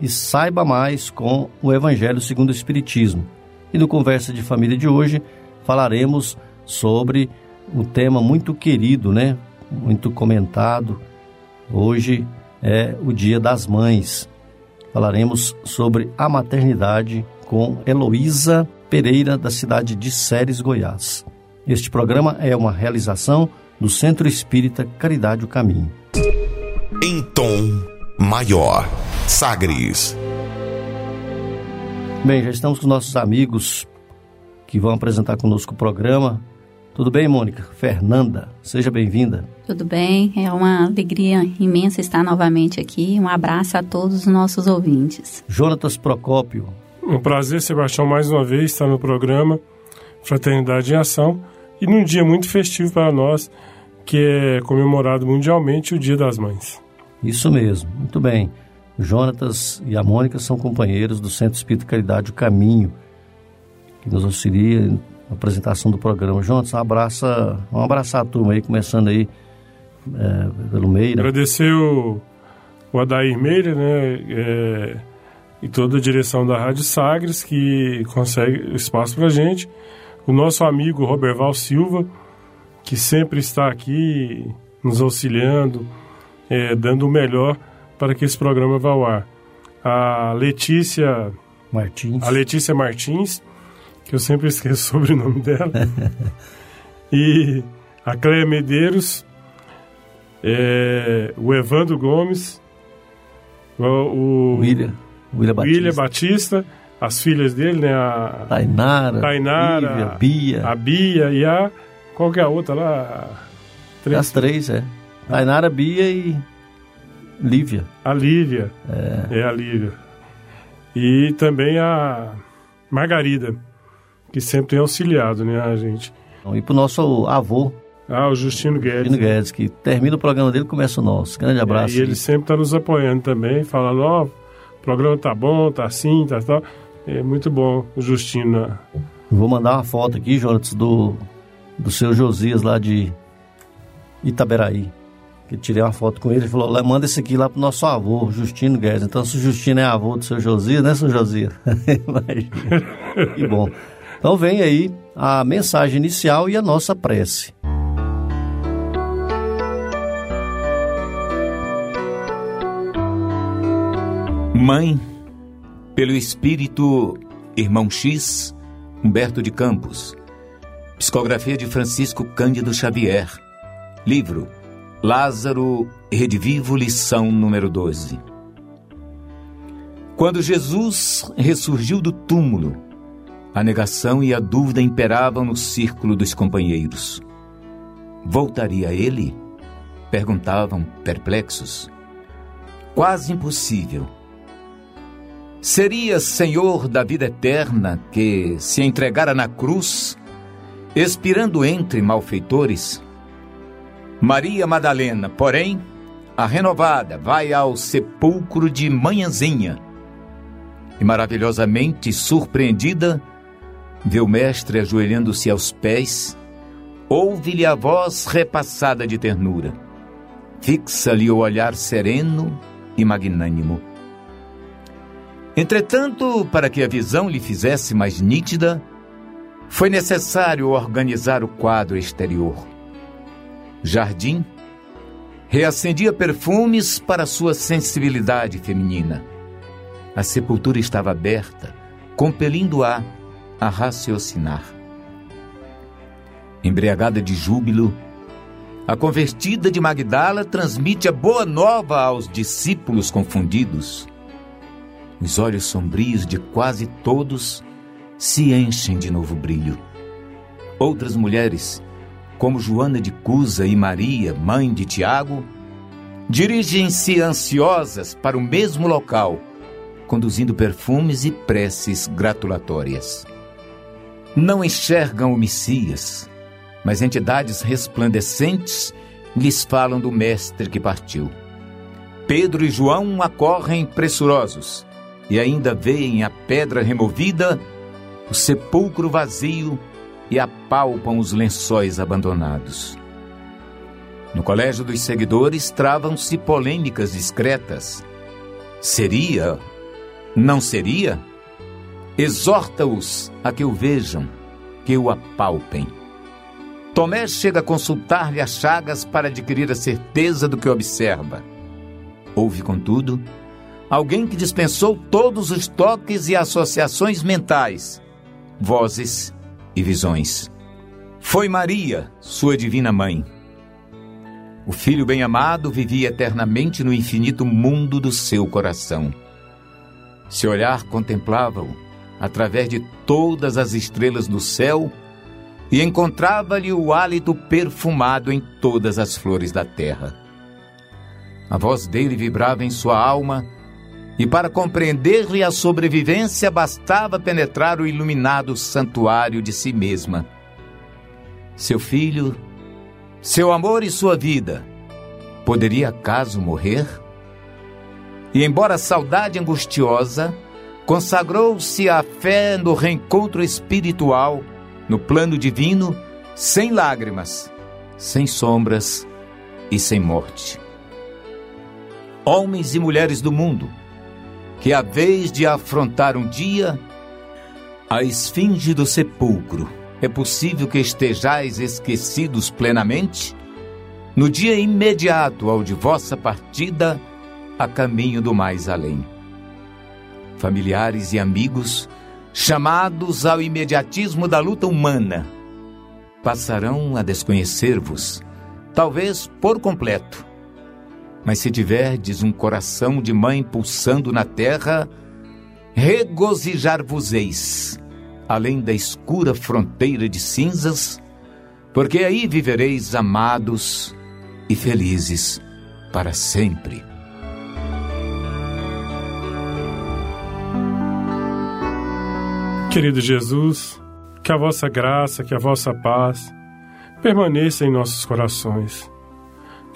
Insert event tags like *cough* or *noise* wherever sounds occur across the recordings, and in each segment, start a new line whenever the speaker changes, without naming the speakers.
e saiba mais com o Evangelho segundo o Espiritismo. E no Conversa de Família de hoje falaremos sobre um tema muito querido, né? Muito comentado. Hoje é o Dia das Mães falaremos sobre a maternidade com Heloísa Pereira, da cidade de Séries, Goiás. Este programa é uma realização do Centro Espírita Caridade o Caminho.
Em tom maior, Sagres.
Bem, já estamos com nossos amigos que vão apresentar conosco o programa. Tudo bem, Mônica? Fernanda, seja bem-vinda.
Tudo bem, é uma alegria imensa estar novamente aqui. Um abraço a todos os nossos ouvintes.
Jonatas Procópio.
Um prazer, Sebastião, mais uma vez estar no programa Fraternidade em Ação e num dia muito festivo para nós, que é comemorado mundialmente o Dia das Mães.
Isso mesmo, muito bem. O Jonatas e a Mônica são companheiros do Centro Espírito Caridade O Caminho, que nos auxilia apresentação do programa. Juntos, um abraço, um abraço a turma aí, começando aí é, pelo Meira.
Agradecer o, o Adair Meira, né, é, e toda a direção da Rádio Sagres, que consegue espaço pra gente. O nosso amigo Roberval Silva, que sempre está aqui nos auxiliando, é, dando o melhor para que esse programa vá ao ar. A Letícia
Martins.
A Letícia Martins, que eu sempre *laughs* esqueço sobre o sobrenome dela. *laughs* e a Cléia Medeiros, é, o Evandro Gomes, o, o
William, William, Batista.
William Batista, as filhas dele, né? A
Tainara,
Tainara
Lívia, Bia.
A Bia e a. Qual que é a outra lá?
Três. As três, é. Tainara, Bia e Lívia.
A Lívia. É. é a Lívia. E também a Margarida que sempre tem auxiliado, né, a gente.
E pro nosso avô.
Ah, o Justino Guedes.
Justino Guedes, que termina o programa dele e começa o nosso. Grande abraço.
É, e ele sempre está nos apoiando também, falando, ó, oh, o programa tá bom, tá assim, tá tal. É muito bom o Justino. Né?
Vou mandar uma foto aqui, Jonas, do, do seu Josias lá de Itaberaí. Que tirei uma foto com ele e falou: manda esse aqui lá pro nosso avô, Justino Guedes. Então, se o Justino é avô do seu Josias, né, seu Josias? *laughs* Imagina. que bom. Então vem aí a mensagem inicial e a nossa prece.
Mãe, pelo Espírito Irmão X, Humberto de Campos. Psicografia de Francisco Cândido Xavier. Livro Lázaro Redivivo, lição número 12. Quando Jesus ressurgiu do túmulo, a negação e a dúvida imperavam no círculo dos companheiros. Voltaria ele? Perguntavam perplexos. Quase impossível. Seria Senhor da vida eterna que se entregara na cruz, expirando entre malfeitores? Maria Madalena, porém, a renovada, vai ao sepulcro de manhãzinha e, maravilhosamente surpreendida, vê o mestre ajoelhando-se aos pés, ouve-lhe a voz repassada de ternura. Fixa-lhe o olhar sereno e magnânimo. Entretanto, para que a visão lhe fizesse mais nítida, foi necessário organizar o quadro exterior. Jardim reacendia perfumes para sua sensibilidade feminina. A sepultura estava aberta, compelindo-a a raciocinar. Embriagada de júbilo, a convertida de Magdala transmite a boa nova aos discípulos confundidos. Os olhos sombrios de quase todos se enchem de novo brilho. Outras mulheres, como Joana de Cusa e Maria, mãe de Tiago, dirigem-se ansiosas para o mesmo local, conduzindo perfumes e preces gratulatórias. Não enxergam o Messias, mas entidades resplandecentes lhes falam do Mestre que partiu. Pedro e João acorrem pressurosos e ainda veem a pedra removida, o sepulcro vazio e apalpam os lençóis abandonados. No colégio dos seguidores travam-se polêmicas discretas. Seria? Não seria? Exorta-os a que o vejam, que o apalpem. Tomé chega a consultar-lhe as chagas para adquirir a certeza do que observa. Houve, contudo, alguém que dispensou todos os toques e associações mentais, vozes e visões. Foi Maria, sua divina mãe. O filho bem-amado vivia eternamente no infinito mundo do seu coração. Seu olhar contemplava-o através de todas as estrelas do céu e encontrava-lhe o hálito perfumado em todas as flores da terra. A voz dele vibrava em sua alma e para compreender-lhe a sobrevivência bastava penetrar o iluminado santuário de si mesma. Seu filho, seu amor e sua vida, poderia acaso morrer? E embora a saudade angustiosa, consagrou-se à fé no reencontro espiritual, no plano divino, sem lágrimas, sem sombras e sem morte. Homens e mulheres do mundo, que a vez de afrontar um dia a esfinge do sepulcro, é possível que estejais esquecidos plenamente? No dia imediato ao de vossa partida, a caminho do mais além. Familiares e amigos, chamados ao imediatismo da luta humana, passarão a desconhecer-vos, talvez por completo mas se tiverdes um coração de mãe pulsando na terra, regozijar-vos-eis, além da escura fronteira de cinzas, porque aí vivereis amados e felizes para sempre.
Querido Jesus, que a vossa graça, que a vossa paz permaneça em nossos corações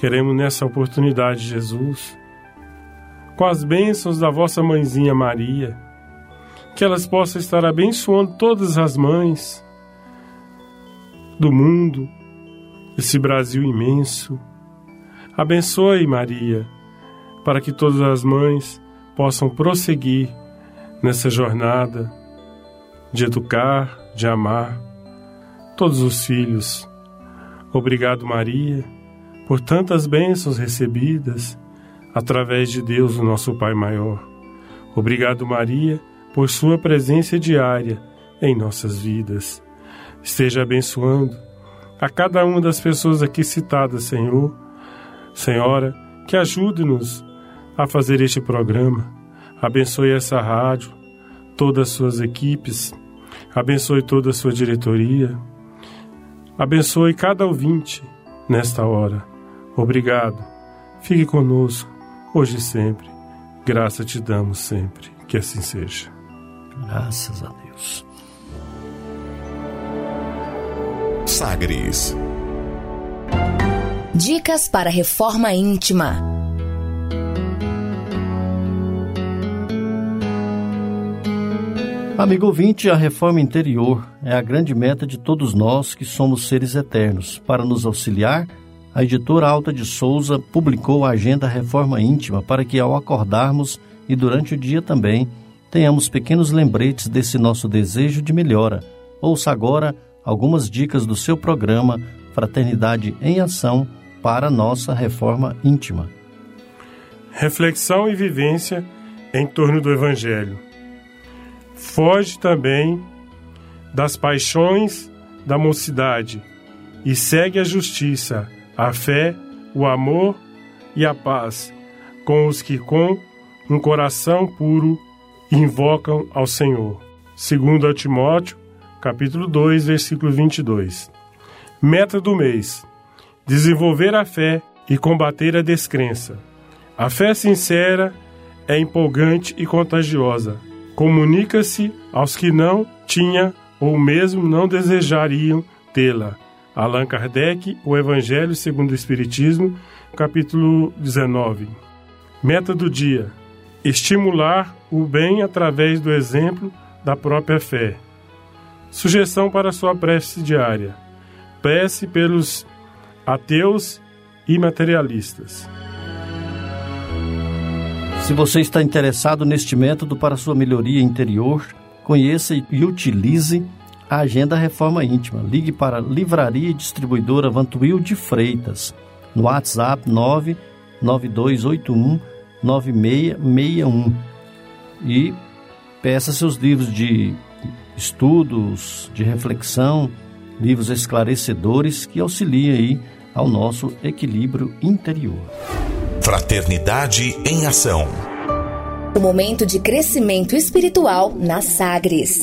Queremos nessa oportunidade, Jesus, com as bênçãos da vossa mãezinha Maria, que elas possam estar abençoando todas as mães do mundo, esse Brasil imenso. Abençoe, Maria, para que todas as mães possam prosseguir nessa jornada de educar, de amar todos os filhos. Obrigado, Maria por tantas bênçãos recebidas através de Deus, o nosso Pai maior. Obrigado, Maria, por sua presença diária em nossas vidas. Esteja abençoando a cada uma das pessoas aqui citadas, Senhor. Senhora, que ajude-nos a fazer este programa. Abençoe essa rádio, todas as suas equipes. Abençoe toda a sua diretoria. Abençoe cada ouvinte nesta hora Obrigado. Fique conosco, hoje e sempre. Graça te damos sempre. Que assim seja.
Graças a Deus.
Sagres.
Dicas para reforma íntima.
Amigo ouvinte, a reforma interior é a grande meta de todos nós que somos seres eternos, para nos auxiliar a editora Alta de Souza publicou a Agenda Reforma Íntima para que, ao acordarmos e durante o dia também, tenhamos pequenos lembretes desse nosso desejo de melhora. Ouça agora algumas dicas do seu programa Fraternidade em Ação para nossa reforma íntima.
Reflexão e vivência em torno do Evangelho. Foge também das paixões da mocidade e segue a justiça, a fé, o amor e a paz com os que com um coração puro invocam ao Senhor. Segundo Timóteo, capítulo 2, versículo 22. Meta do mês: desenvolver a fé e combater a descrença. A fé sincera é empolgante e contagiosa. Comunica-se aos que não tinha ou mesmo não desejariam tê-la. Allan Kardec, O Evangelho segundo o Espiritismo, capítulo 19. Meta do dia: estimular o bem através do exemplo da própria fé. Sugestão para sua prece diária: prece pelos ateus e materialistas.
Se você está interessado neste método para sua melhoria interior, conheça e utilize a Agenda Reforma Íntima. Ligue para Livraria e Distribuidora Vantuil de Freitas no WhatsApp 99281 9661 e peça seus livros de estudos, de reflexão, livros esclarecedores que auxiliem aí ao nosso equilíbrio interior.
Fraternidade em Ação.
O momento de crescimento espiritual na Sagres.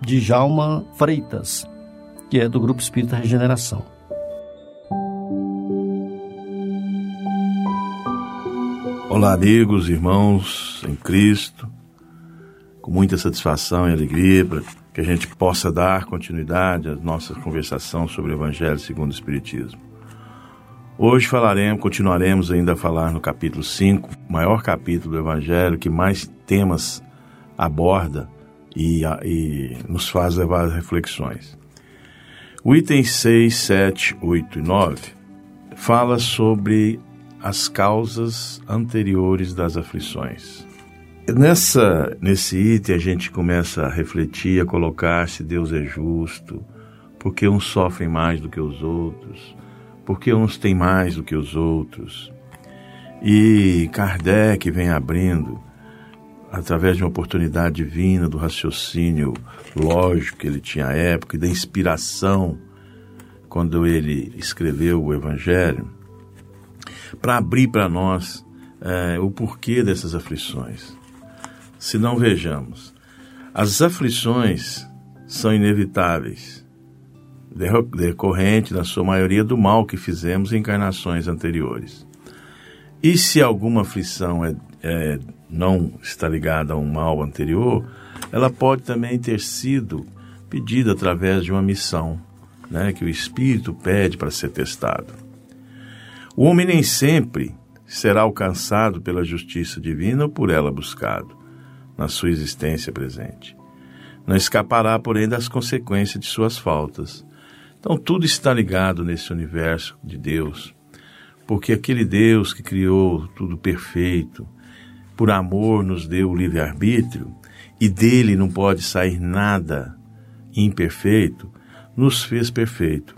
Djalma Freitas, que é do Grupo Espírita Regeneração.
Olá, amigos, irmãos em Cristo, com muita satisfação e alegria para que a gente possa dar continuidade à nossa conversação sobre o Evangelho segundo o Espiritismo. Hoje falaremos, continuaremos ainda a falar no capítulo 5, maior capítulo do Evangelho, que mais temas aborda e, e nos faz levar às reflexões. O item 6, 7, 8 e 9 fala sobre as causas anteriores das aflições. Nessa, nesse item a gente começa a refletir, a colocar se Deus é justo, porque uns sofrem mais do que os outros, porque uns têm mais do que os outros. E Kardec vem abrindo, através de uma oportunidade divina, do raciocínio lógico que ele tinha à época e da inspiração, quando ele escreveu o Evangelho, para abrir para nós é, o porquê dessas aflições. Se não vejamos, as aflições são inevitáveis decorrente, na sua maioria, do mal que fizemos em encarnações anteriores. E se alguma aflição é, é, não está ligada a um mal anterior, ela pode também ter sido pedida através de uma missão, né, que o Espírito pede para ser testado. O homem nem sempre será alcançado pela justiça divina ou por ela buscado na sua existência presente. Não escapará, porém, das consequências de suas faltas então tudo está ligado nesse universo de Deus, porque aquele Deus que criou tudo perfeito, por amor nos deu o livre-arbítrio e dele não pode sair nada imperfeito, nos fez perfeito.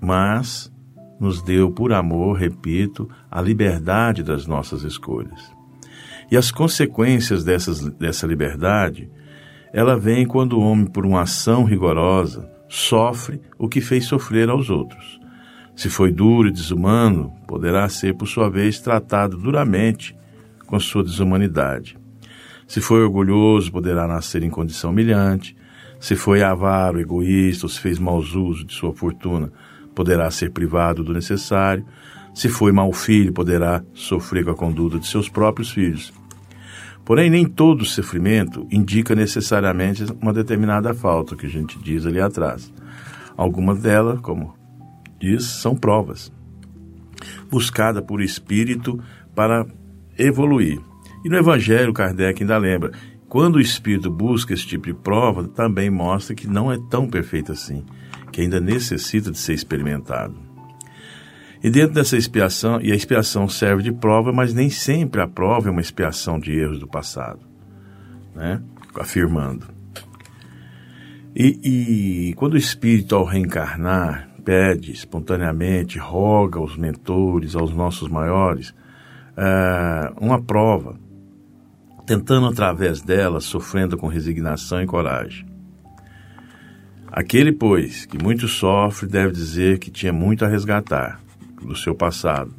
Mas nos deu por amor, repito, a liberdade das nossas escolhas. E as consequências dessas, dessa liberdade, ela vem quando o homem, por uma ação rigorosa, sofre o que fez sofrer aos outros. Se foi duro e desumano, poderá ser, por sua vez, tratado duramente com sua desumanidade. Se foi orgulhoso, poderá nascer em condição humilhante. Se foi avaro, egoísta ou se fez maus usos de sua fortuna, poderá ser privado do necessário. Se foi mau filho, poderá sofrer com a conduta de seus próprios filhos. Porém, nem todo sofrimento indica necessariamente uma determinada falta, que a gente diz ali atrás. Algumas delas, como diz, são provas, buscada por espírito para evoluir. E no Evangelho, Kardec ainda lembra: quando o espírito busca esse tipo de prova, também mostra que não é tão perfeito assim, que ainda necessita de ser experimentado. E dentro dessa expiação, e a expiação serve de prova, mas nem sempre a prova é uma expiação de erros do passado, né? afirmando. E, e quando o espírito, ao reencarnar, pede espontaneamente, roga aos mentores, aos nossos maiores, uh, uma prova, tentando através dela, sofrendo com resignação e coragem. Aquele, pois, que muito sofre, deve dizer que tinha muito a resgatar do seu passado,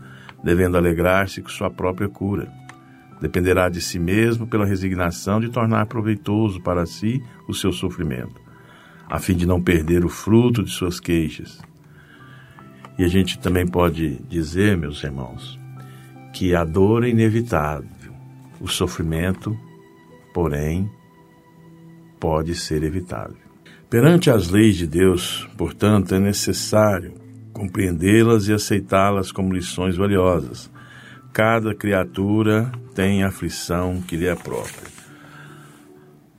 devendo alegrar-se com sua própria cura. Dependerá de si mesmo pela resignação de tornar proveitoso para si o seu sofrimento, a fim de não perder o fruto de suas queixas. E a gente também pode dizer, meus irmãos, que a dor é inevitável, o sofrimento, porém, pode ser evitável. Perante as leis de Deus, portanto, é necessário compreendê-las e aceitá-las como lições valiosas. Cada criatura tem a aflição que lhe é própria.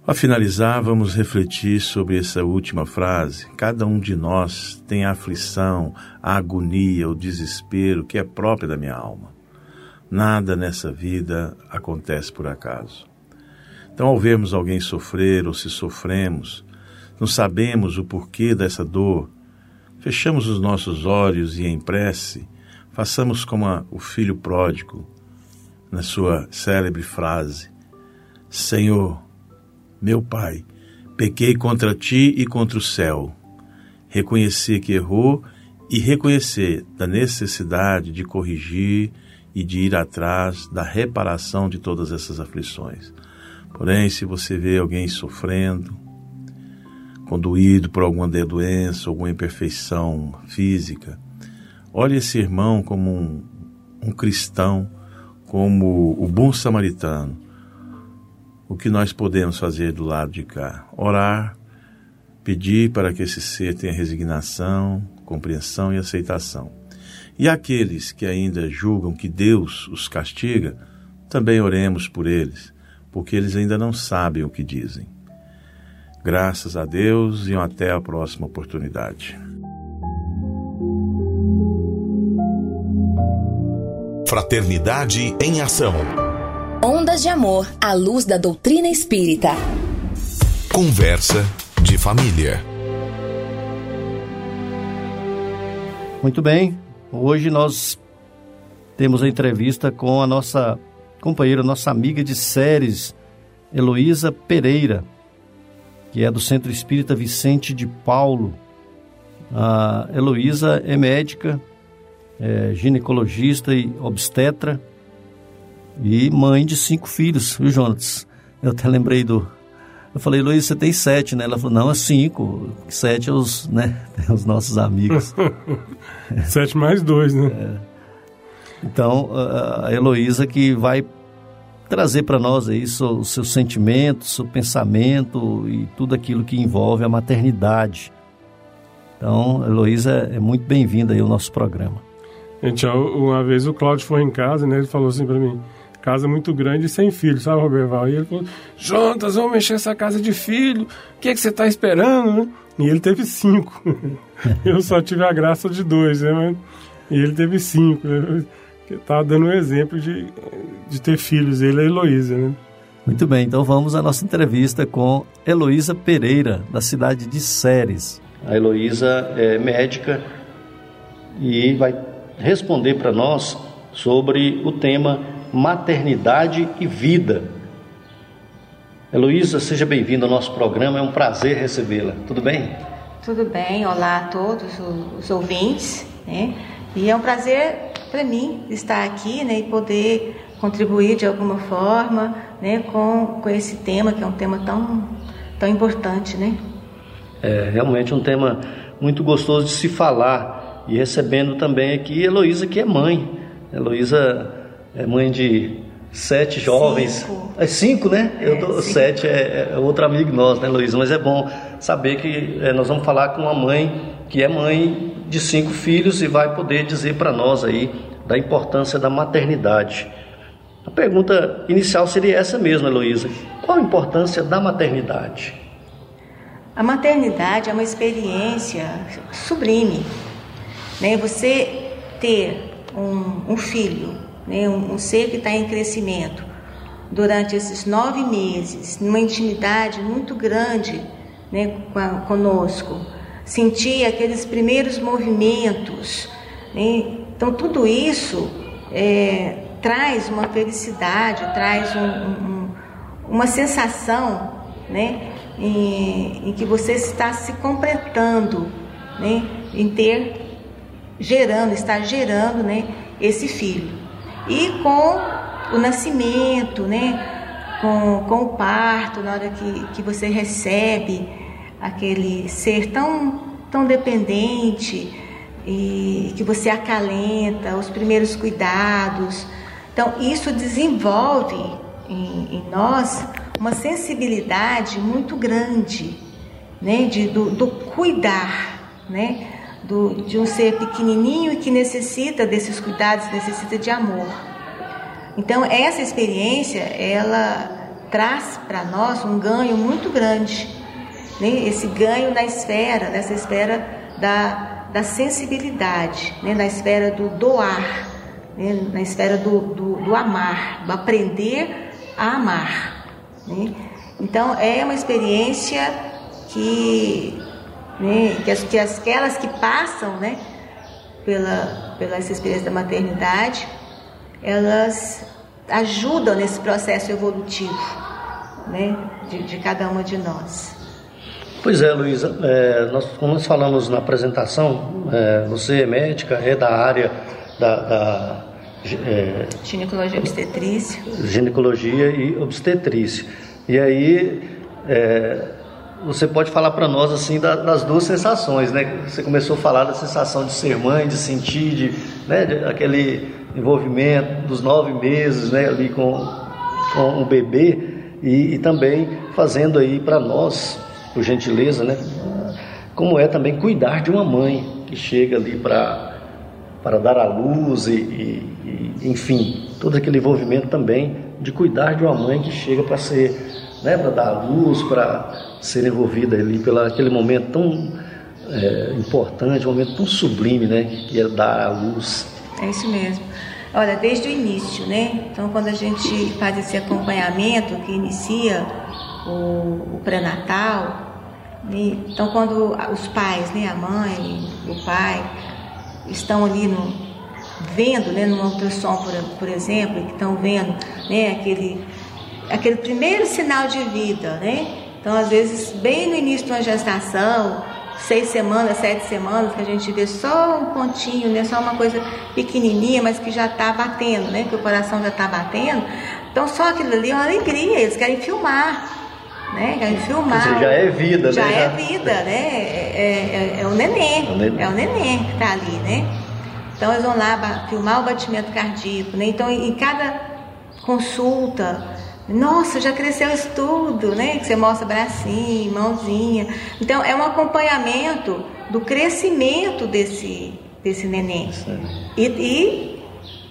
A finalizar, vamos refletir sobre essa última frase. Cada um de nós tem a aflição, a agonia, o desespero que é própria da minha alma. Nada nessa vida acontece por acaso. Então, ao vermos alguém sofrer ou se sofremos, não sabemos o porquê dessa dor, Fechamos os nossos olhos e em prece, façamos como a, o filho pródigo, na sua célebre frase: Senhor, meu Pai, pequei contra ti e contra o céu. Reconhecer que errou e reconhecer da necessidade de corrigir e de ir atrás da reparação de todas essas aflições. Porém, se você vê alguém sofrendo, conduído por alguma doença, alguma imperfeição física. Olhe esse irmão como um, um cristão, como o bom samaritano. O que nós podemos fazer do lado de cá? Orar, pedir para que esse ser tenha resignação, compreensão e aceitação. E aqueles que ainda julgam que Deus os castiga, também oremos por eles, porque eles ainda não sabem o que dizem. Graças a Deus e até a próxima oportunidade.
Fraternidade em Ação.
Ondas de Amor à luz da doutrina espírita.
Conversa de família.
Muito bem, hoje nós temos a entrevista com a nossa companheira, nossa amiga de séries, Heloísa Pereira que é do Centro Espírita Vicente de Paulo. A Heloísa é médica, é ginecologista e obstetra e mãe de cinco filhos, viu, Jonas? Eu até lembrei do. Eu falei, Heloísa, você tem sete, né? Ela falou, não, é cinco. Sete é os, né? *laughs* os nossos amigos. *laughs*
sete mais dois, né?
É. Então, a Heloísa que vai trazer para nós aí o seu sentimento, seu pensamento e tudo aquilo que envolve a maternidade. Então, Heloísa é muito bem-vinda aí ao nosso programa.
Gente, uma vez o Cláudio foi em casa, né? Ele falou assim para mim, casa muito grande e sem filho, sabe, Roberval? E ele falou, Jontas, vamos mexer essa casa de filho, o que, é que você está esperando, né? E ele teve cinco. *laughs* Eu só tive a graça de dois, né? E ele teve cinco. Né? que está dando um exemplo de, de ter filhos, ele é a Heloísa, né?
Muito bem, então vamos à nossa entrevista com Heloísa Pereira, da cidade de Séries. A Heloísa é médica e vai responder para nós sobre o tema maternidade e vida. Heloísa, seja bem-vinda ao nosso programa, é um prazer recebê-la. Tudo bem?
Tudo bem, olá a todos os ouvintes, né? E é um prazer para mim estar aqui né, e poder contribuir de alguma forma né, com, com esse tema, que é um tema tão, tão importante. Né?
É realmente um tema muito gostoso de se falar e recebendo também aqui Heloísa, que é mãe. Heloísa é mãe de sete jovens.
Cinco.
É cinco, né?
É,
Eu tô, sete é, é, outro amigo nosso, né, Heloísa? Mas é bom saber que é, nós vamos falar com uma mãe que é mãe de cinco filhos e vai poder dizer para nós aí da importância da maternidade. A pergunta inicial seria essa mesmo, Heloísa. Qual a importância da maternidade?
A maternidade é uma experiência sublime. Né? Você ter um, um filho, né? um, ser que está em crescimento, durante esses nove meses, numa intimidade muito grande né, conosco, sentir aqueles primeiros movimentos. Né? Então, tudo isso é, traz uma felicidade, traz um, um, uma sensação né, em, em, que você está se completando, né, em ter, gerando, estar gerando né, esse filho. E com o nascimento, né, com, com o parto, na hora que, que você recebe aquele ser tão, tão dependente e que você acalenta, os primeiros cuidados. Então, isso desenvolve em, em nós uma sensibilidade muito grande né, de, do, do cuidar, né, do, de um ser pequenininho e que necessita desses cuidados, necessita de amor. Então, essa experiência, ela traz para nós um ganho muito grande. Né? Esse ganho na esfera, nessa esfera da, da sensibilidade, né? na esfera do doar, né? na esfera do, do, do, amar, do aprender a amar. Né? Então, é uma experiência que, né? que, as, que as, aquelas que passam né? pela, pela essa experiência da maternidade, elas ajudam nesse processo evolutivo né, de, de cada uma de nós.
Pois é, Luísa, é, nós, como nós falamos na apresentação, é, você é médica, é da área da, da
é, ginecologia obstetrícia.
Ginecologia e obstetrícia. E aí é, você pode falar para nós assim das duas sensações, né? Você começou a falar da sensação de ser mãe, de sentir, de, né, de aquele envolvimento dos nove meses, né, ali com, com o bebê e, e também fazendo aí para nós, por gentileza, né, como é também cuidar de uma mãe que chega ali para para dar à luz e, e, e, enfim, todo aquele envolvimento também de cuidar de uma mãe que chega para ser, né, para dar luz, para ser envolvida ali pelo aquele momento tão é, importante, um momento tão sublime, né, que é dar à luz.
É isso mesmo. Olha, desde o início, né? Então, quando a gente faz esse acompanhamento que inicia o, o pré-natal, então, quando os pais, né, a mãe, o pai, estão ali no, vendo, né, no ultrassom, por, por exemplo, que estão vendo, né, aquele, aquele primeiro sinal de vida, né? Então, às vezes, bem no início de uma gestação, seis semanas, sete semanas, que a gente vê só um pontinho, né? Só uma coisa pequenininha, mas que já está batendo, né? Que o coração já está batendo. Então só aquilo ali é uma alegria, eles querem filmar. Né? Querem filmar.
Seja, já é vida,
já
né?
Já é vida, né? É, é, é, o neném, é o neném. É o neném que está ali, né? Então eles vão lá filmar o batimento cardíaco, né? Então em cada consulta nossa, já cresceu isso tudo, né? Que você mostra bracinho, mãozinha. Então, é um acompanhamento do crescimento desse, desse neném. E, e,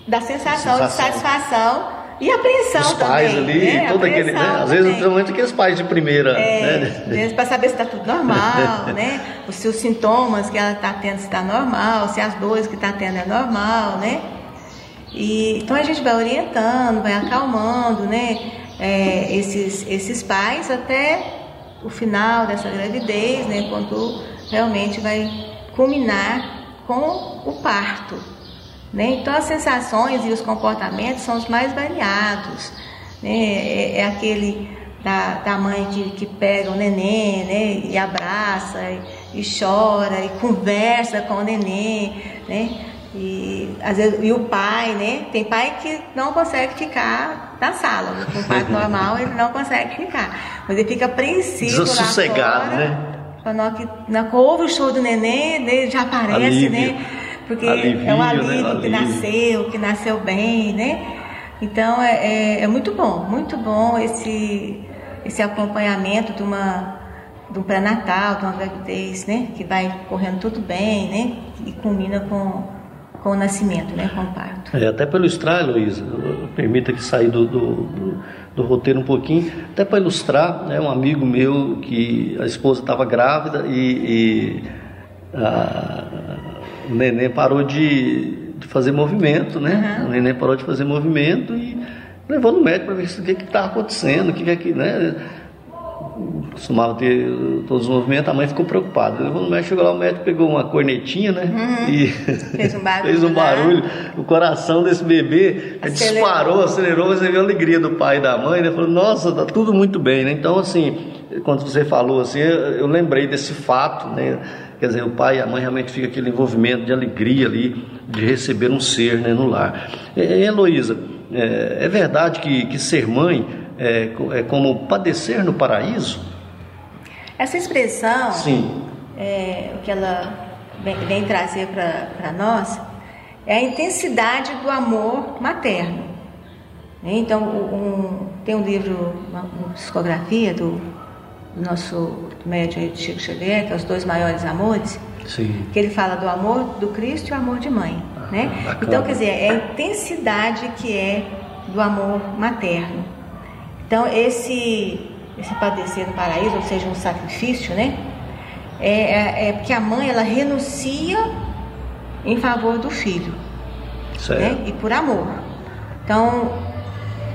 da sensação, sensação, de satisfação e apreensão Os
pais
também.
ali, né? todo aquele, né? Às vezes, principalmente aqueles pais de primeira.
É, né? Para saber se está tudo normal, *laughs* né? Os seus sintomas que ela está tendo, se está normal, se as dores que está tendo é normal, né? E, então a gente vai orientando, vai acalmando, né? É, esses, esses pais até o final dessa gravidez, né, quando realmente vai culminar com o parto. Né? Então, as sensações e os comportamentos são os mais variados. Né? É, é aquele da, da mãe que, que pega o neném né? e abraça e, e chora e conversa com o neném. Né? E, às vezes, e o pai, né? Tem pai que não consegue ficar na sala. Com o *laughs* pai normal, ele não consegue ficar. Mas ele fica apreensivo lá
né?
Na que, na ouve o show do neném, né, já aparece,
alívio.
né? Porque
alívio,
é um alívio,
né?
que nasceu, que nasceu bem, né? Então é, é, é, muito bom, muito bom esse, esse acompanhamento de uma do pré-natal, de uma gravidez, né? Que vai correndo tudo bem, né? E culmina com com o nascimento, né, com o parto.
É, até pelo estralo, Luiz, permita que sair do, do, do, do roteiro um pouquinho, até para ilustrar, né, um amigo meu que a esposa estava grávida e, e a, o neném parou de, de fazer movimento, né? Uhum. O neném parou de fazer movimento e levou no médico para ver o que está acontecendo, o que é que, né? Costumava ter todos os movimentos, a mãe ficou preocupada. Levou no médico, chegou lá, o médico pegou uma cornetinha, né?
Uhum. *laughs* E fez um barulho.
fez um né? barulho. Né? O coração desse bebê acelerou. disparou, acelerou, você viu a alegria do pai e da mãe, né? Falou, nossa, tá tudo muito bem, né? Então, assim, quando você falou assim, eu, lembrei desse fato, né? Quer dizer, o pai e a mãe realmente fica aquele envolvimento de alegria ali, de receber um ser né, no lar. Heloísa, é, é verdade que, que ser mãe é, é como padecer no paraíso?
Essa expressão, Sim. É, o que ela vem, vem trazer para nós, é a intensidade do amor materno. Então, um, tem um livro, uma, uma psicografia do, do nosso médium Chico Xavier, que é Os Dois Maiores Amores, Sim. que ele fala do amor do Cristo e o amor de mãe. Ah, né? Então, quer dizer, é a intensidade que é do amor materno. Então, esse esse padecer no paraíso, ou seja, um sacrifício, né? É, é, é, porque a mãe ela renuncia em favor do filho, né? E por amor. Então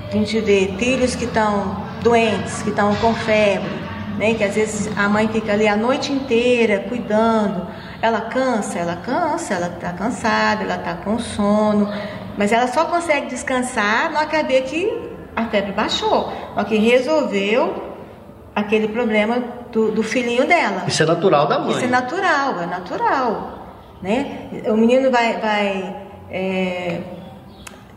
a gente vê filhos que estão doentes, que estão com febre, né? Que às vezes a mãe fica ali a noite inteira cuidando. Ela cansa, ela cansa, ela está cansada, ela está com sono, mas ela só consegue descansar na hora que a febre baixou, que resolveu aquele problema do, do, filhinho dela.
Isso é natural da mãe.
Isso é natural, é natural. Né? O menino vai, vai é,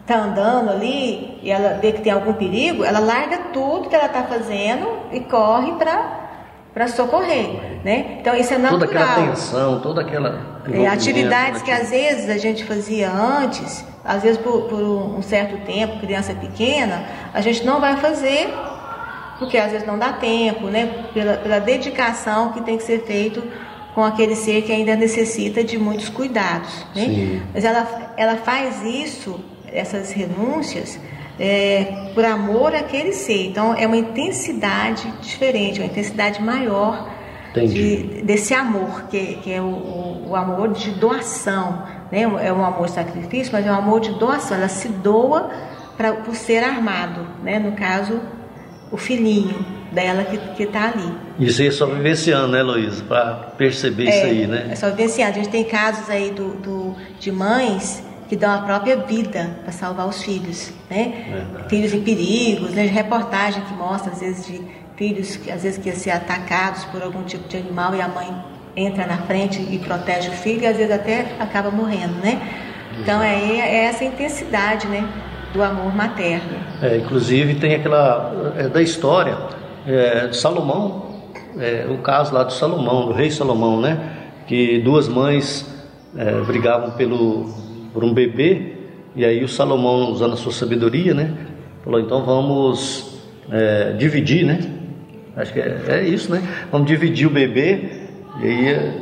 tá andando ali e ela vê que tem algum perigo, ela larga tudo que ela está fazendo e corre para para socorrer, né? Então isso é natural.
Toda aquela tensão, toda aquela
é, atividades que às vezes a gente fazia antes, às vezes por, por um certo tempo, criança pequena, a gente não vai fazer porque às vezes não dá tempo, né? Pela, pela dedicação que tem que ser feito com aquele ser que ainda necessita de muitos cuidados. Né? Mas ela, ela faz isso, essas renúncias, é, por amor àquele ser. Então é uma intensidade diferente, uma intensidade maior de, desse amor, que, que é o, o, o, amor de doação. Né? É um amor de sacrifício, mas é um amor de doação. Ela se doa para por ser armado, né? no caso o filhinho dela que está ali.
Isso aí é só vivenciando, né, Luísa? Para perceber é, isso aí, né?
É só vivenciando. A gente tem casos aí do, do de mães que dão a própria vida para salvar os filhos, né? Verdade. Filhos em perigos, né? Reportagem que mostra, às vezes, de filhos que às vezes que iam ser atacados por algum tipo de animal e a mãe entra na frente e protege o filho e às vezes até acaba morrendo, né? Então é, é essa intensidade, né? do amor materno.
É, inclusive tem aquela é, da história é, de Salomão, é, o caso lá do Salomão, do rei Salomão, né? Que duas mães é, brigavam pelo por um bebê e aí o Salomão usando a sua sabedoria, né? Falou então vamos é, dividir, né? Acho que é, é, isso, né? Vamos dividir o bebê e aí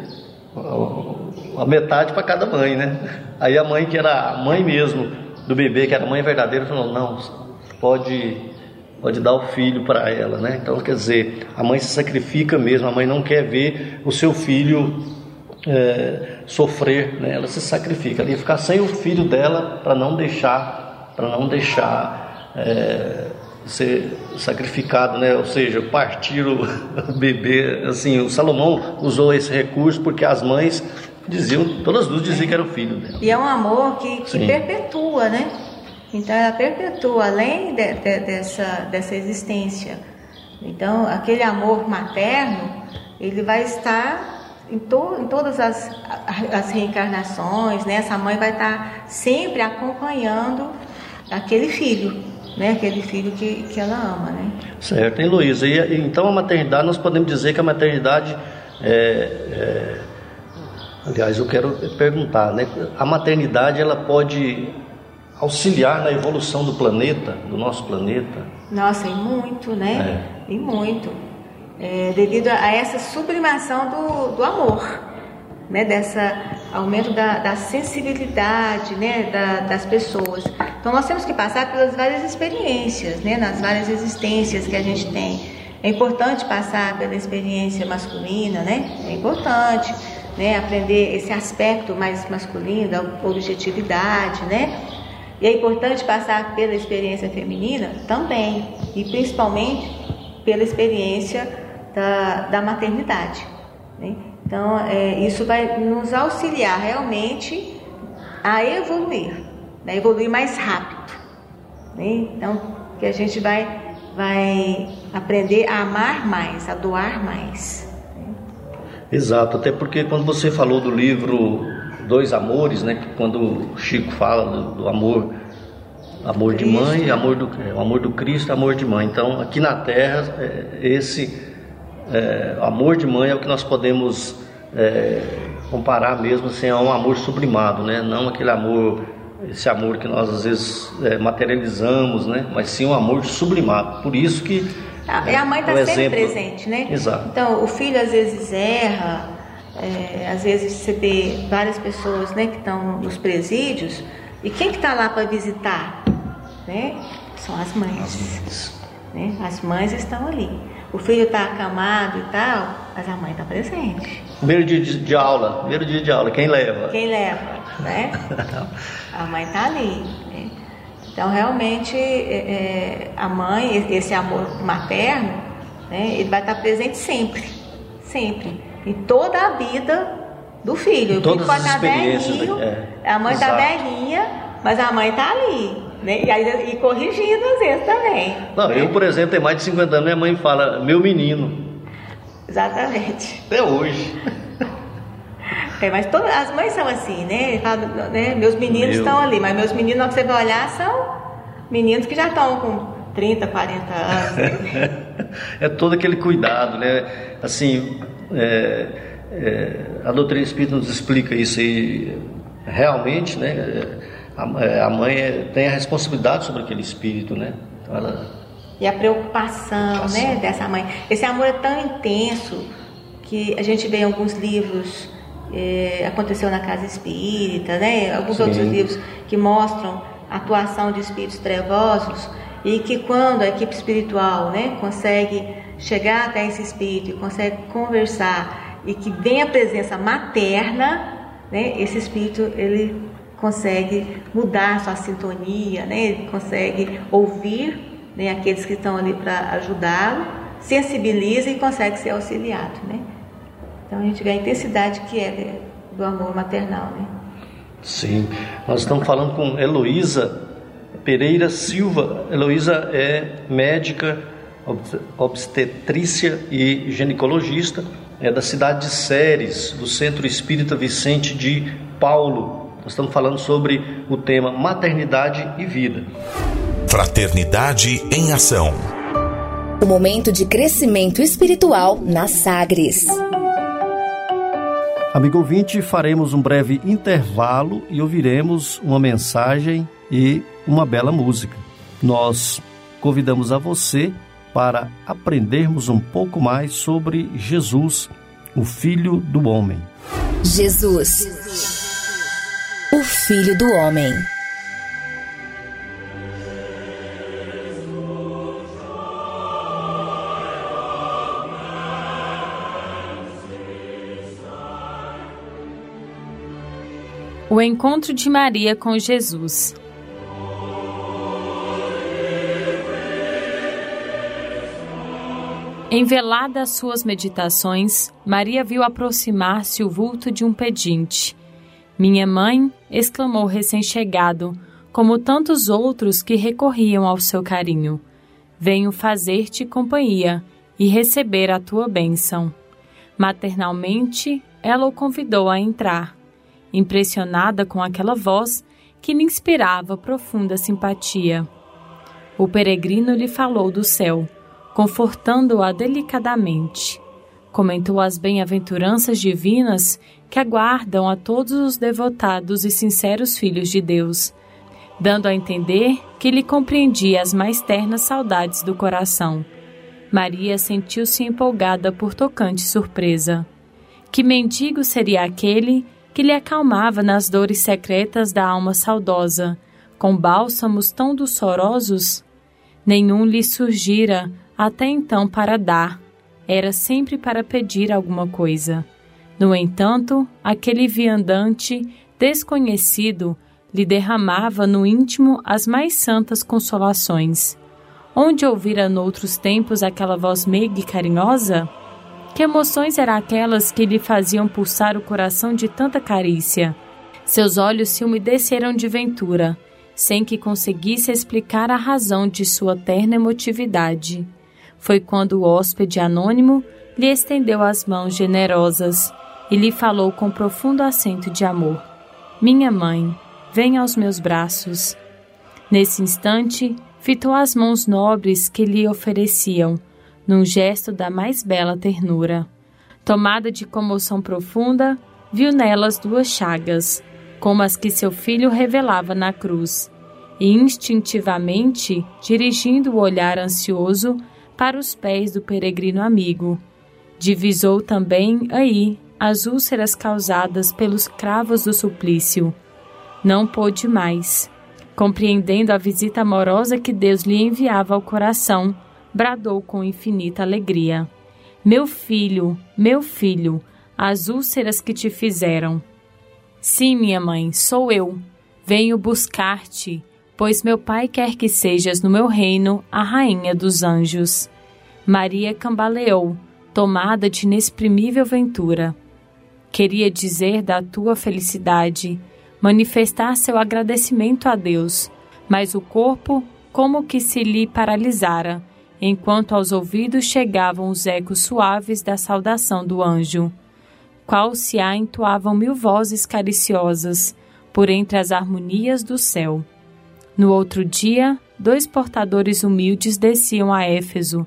a, a metade para cada mãe, né? Aí a mãe que era a mãe mesmo do bebê, que era mãe verdadeira, falou: não, pode, pode dar o filho para ela, né? Então, quer dizer, a mãe se sacrifica mesmo, a mãe não quer ver o seu filho é, sofrer, né? Ela se sacrifica, ali ficar sem o filho dela para não deixar, para não deixar é, ser sacrificado, né? Ou seja, partir o *laughs* bebê. Assim, o Salomão usou esse recurso porque as mães diziam, todas as duas diziam que era o filho dela.
E é um amor que, que perpetua, né? Então ela perpetua além de, de, dessa, dessa existência. Então aquele amor materno, ele vai estar em, to, em todas as, as reencarnações, né? Essa mãe vai estar sempre acompanhando aquele filho, né? Aquele filho que, que ela ama, né?
Certo, hein, Luísa? E, então a maternidade, nós podemos dizer que a maternidade é, é Aliás, eu quero perguntar, né? A maternidade ela pode auxiliar na evolução do planeta, do nosso planeta?
Nossa, e muito, né? É. E muito. É, devido a essa sublimação do, do amor, né? Dessa aumento da, da sensibilidade né, da, das pessoas. Então nós temos que passar pelas várias experiências, né, nas várias existências que a gente tem. É importante passar pela experiência masculina, né? É importante, né? Aprender esse aspecto mais masculino da objetividade, né? E é importante passar pela experiência feminina também, e principalmente pela experiência da, da maternidade. Né? Então, é, isso vai nos auxiliar realmente a evoluir, né? evoluir mais rápido. Né? Então, que a gente vai, vai aprender a amar mais, a doar mais.
Exato, até porque quando você falou do livro Dois Amores, né, quando o Chico fala do, do amor amor de mãe, amor do, é, o amor do Cristo, amor de mãe. Então, aqui na Terra, é, esse é, amor de mãe é o que nós podemos é, comparar mesmo assim, a um amor sublimado, né? Não aquele amor, esse amor que nós às vezes é, materializamos, né? Mas sim um amor sublimado. Por isso que
é a mãe está sempre exemplo... presente, né?
Exato.
Então, o filho às vezes erra, é, às vezes você vê várias pessoas né, que estão nos presídios, e quem que está lá para visitar? Né? São as mães. As mães. Né? As mães estão ali. O filho está acamado e tal, mas a mãe está presente.
Primeiro dia de, de, aula, primeiro dia de aula, quem leva?
Quem leva, né? *laughs* a mãe está ali. Né? Então, realmente, é, é, a mãe, esse amor materno, né, ele vai estar presente sempre, sempre, em toda a vida do filho.
O filho pode estar
velhinho, é, a mãe está velhinha, mas a mãe está ali. Né? E, aí, e corrigindo às vezes também.
Não, né? eu, por exemplo, tenho mais de 50 anos, minha mãe fala, meu menino.
Exatamente.
Até hoje.
É, mas todas as mães são assim, né? né? Meus meninos Meu. estão ali, mas meus meninos, que você vai olhar, são meninos que já estão com 30, 40 anos. *laughs*
é todo aquele cuidado, né? Assim, é, é, a doutrina espírita nos explica isso aí realmente, né? A, mãe é, tem a responsabilidade sobre aquele espírito, né? Então ela
e a preocupação, né, dessa mãe. Esse amor é tão intenso que a gente vê em alguns livros é, aconteceu na Casa Espírita, né? alguns Sim. outros livros que mostram a atuação de espíritos trevosos e que quando a equipe espiritual né, consegue chegar até esse espírito e consegue conversar e que vem a presença materna, né, esse espírito ele consegue mudar sua sintonia, né, ele consegue ouvir né, aqueles que estão ali para ajudá-lo, sensibiliza e consegue ser auxiliado. Né? Então a gente vê a intensidade que é do amor maternal, né?
Sim. Nós estamos falando com Heloísa Pereira Silva. Heloísa é médica, obstetrícia e ginecologista, é da cidade de Séries, do Centro Espírita Vicente de Paulo. Nós estamos falando sobre o tema maternidade e vida.
Fraternidade em ação.
O momento de crescimento espiritual na Sagres.
Amigo ouvinte, faremos um breve intervalo e ouviremos uma mensagem e uma bela música. Nós convidamos a você para aprendermos um pouco mais sobre Jesus, o Filho do Homem.
Jesus, o Filho do Homem.
O encontro de Maria com Jesus. Envelada às suas meditações, Maria viu aproximar-se o vulto de um pedinte. Minha mãe, exclamou recém-chegado, como tantos outros que recorriam ao seu carinho. Venho fazer-te companhia e receber a tua bênção. Maternalmente, ela o convidou a entrar impressionada com aquela voz que lhe inspirava profunda simpatia. O peregrino lhe falou do céu, confortando-a delicadamente. Comentou as bem-aventuranças divinas que aguardam a todos os devotados e sinceros filhos de Deus, dando a entender que lhe compreendia as mais ternas saudades do coração. Maria sentiu-se empolgada por tocante surpresa. Que mendigo seria aquele que lhe acalmava nas dores secretas da alma saudosa, com bálsamos tão doçorosos? Nenhum lhe surgira até então para dar, era sempre para pedir alguma coisa. No entanto, aquele viandante desconhecido lhe derramava no íntimo as mais santas consolações. Onde ouvira noutros tempos aquela voz meiga e carinhosa? Que emoções eram aquelas que lhe faziam pulsar o coração de tanta carícia? Seus olhos se umedeceram de ventura, sem que conseguisse explicar a razão de sua terna emotividade. Foi quando o hóspede anônimo lhe estendeu as mãos generosas e lhe falou com profundo acento de amor: Minha mãe, venha aos meus braços. Nesse instante, fitou as mãos nobres que lhe ofereciam, num gesto da mais bela ternura. Tomada de comoção profunda, viu nelas duas chagas, como as que seu filho revelava na cruz, e instintivamente, dirigindo o olhar ansioso para os pés do peregrino amigo, divisou também aí as úlceras causadas pelos cravos do suplício. Não pôde mais. Compreendendo a visita amorosa que Deus lhe enviava ao coração, bradou com infinita alegria: Meu filho, meu filho, as úlceras que te fizeram. Sim, minha mãe, sou eu. Venho buscar-te, pois meu pai quer que sejas no meu reino a rainha dos anjos. Maria cambaleou, tomada de inexprimível ventura. Queria dizer da tua felicidade, manifestar seu agradecimento a Deus, mas o corpo como que se lhe paralisara, enquanto aos ouvidos chegavam os ecos suaves da saudação do anjo, qual se a entoavam mil vozes cariciosas por entre as harmonias do céu. No outro dia, dois portadores humildes desciam a Éfeso,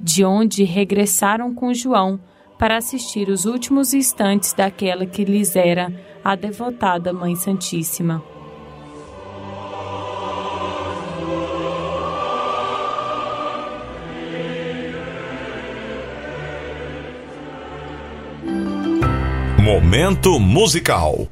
de onde regressaram com João para assistir os últimos instantes daquela que lhes era a devotada Mãe Santíssima.
Momento musical.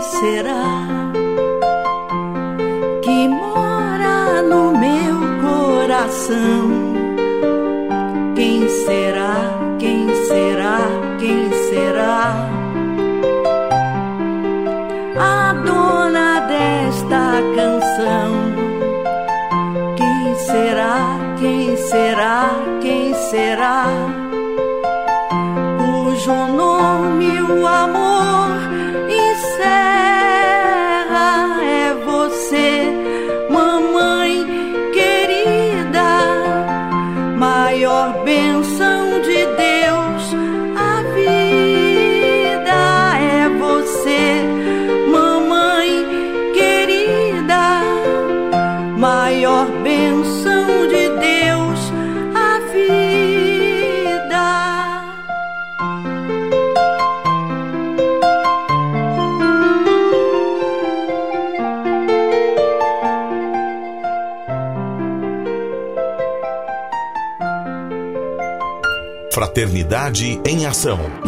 Será que mora no meu coração? Quem será? Quem será? Quem será? A dona desta canção. Quem será? Quem será? Quem será?
Fraternidade em Ação.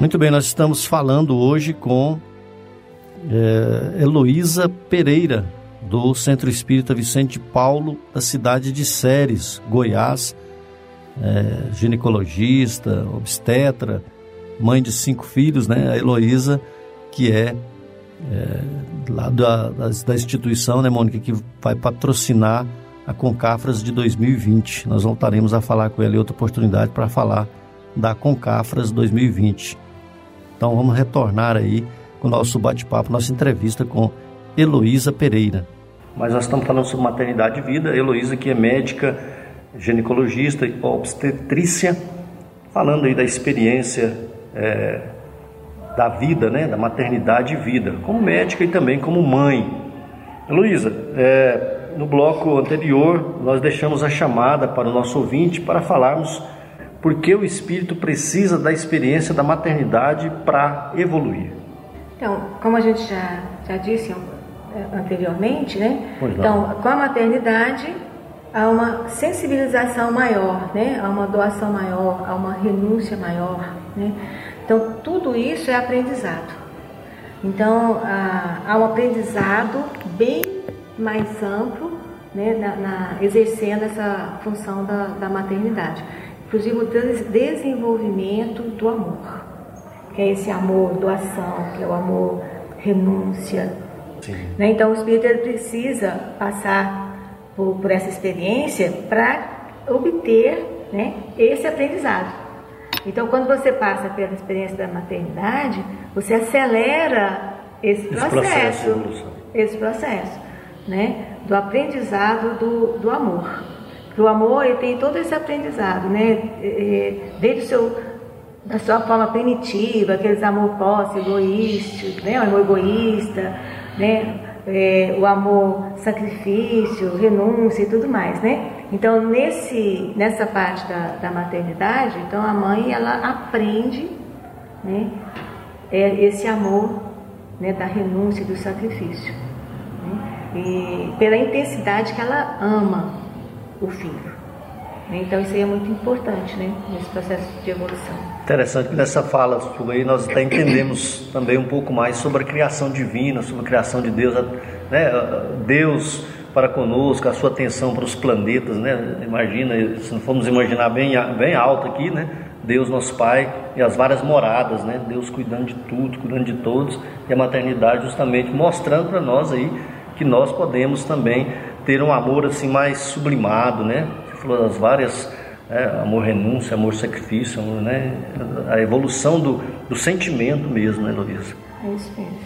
Muito bem, nós estamos falando hoje com é, Heloísa Pereira, do Centro Espírita Vicente Paulo, da cidade de Séries, Goiás, é, ginecologista, obstetra, mãe de cinco filhos, né? A Heloísa, que é, é lá da, da, da, instituição, né, Mônica, que vai patrocinar a Concafras de 2020. Nós voltaremos a falar com ela em outra oportunidade para falar da Concafras 2020. Então vamos retornar aí com o nosso bate-papo, nossa entrevista com Heloísa Pereira. Mas nós estamos falando sobre maternidade e vida. Heloísa, que é médica, ginecologista e obstetrícia, falando aí da experiência é, da vida, né, da maternidade e vida, como médica e também como mãe. Heloísa, é, no bloco anterior nós deixamos a chamada para o nosso ouvinte para falarmos porque o espírito precisa da experiência da maternidade para evoluir.
Então, como a gente já, já disse anteriormente, né? Então, com a maternidade há uma sensibilização maior, né? Há uma doação maior, há uma renúncia maior, né? Então, tudo isso é aprendizado. Então, há um aprendizado bem mais amplo, né? Na, na exercendo essa função da, da maternidade inclusive o desenvolvimento do amor, que é esse amor doação, que é o amor renúncia. Né? Então o espírito ele precisa passar por, por essa experiência para obter né, esse aprendizado. Então quando você passa pela experiência da maternidade, você acelera esse, esse processo, processo esse processo, né, do aprendizado do, do amor o amor ele tem todo esse aprendizado, né? Desde o seu, da sua forma primitiva, aqueles amor posse, egoísta, né? O amor egoísta, né? É, o amor sacrifício, renúncia e tudo mais, né? Então nesse, nessa parte da, da maternidade, então a mãe ela aprende, né? É, esse amor, né? Da renúncia e do sacrifício, né? e pela intensidade que ela ama o filho. Então isso aí é muito importante, né, nesse processo de evolução.
Interessante que nessa fala sua aí nós até entendemos também um pouco mais sobre a criação divina, sobre a criação de Deus, né, Deus para conosco, a sua atenção para os planetas, né? Imagina, se não formos imaginar bem, bem alto aqui, né? Deus nosso Pai e as várias moradas, né? Deus cuidando de tudo, cuidando de todos e a maternidade justamente mostrando para nós aí que nós podemos também ter um amor assim mais sublimado, né? Você falou das várias é, amor renúncia, amor sacrifício, amor, né? A evolução do, do sentimento mesmo, né, Luísa?
É isso mesmo.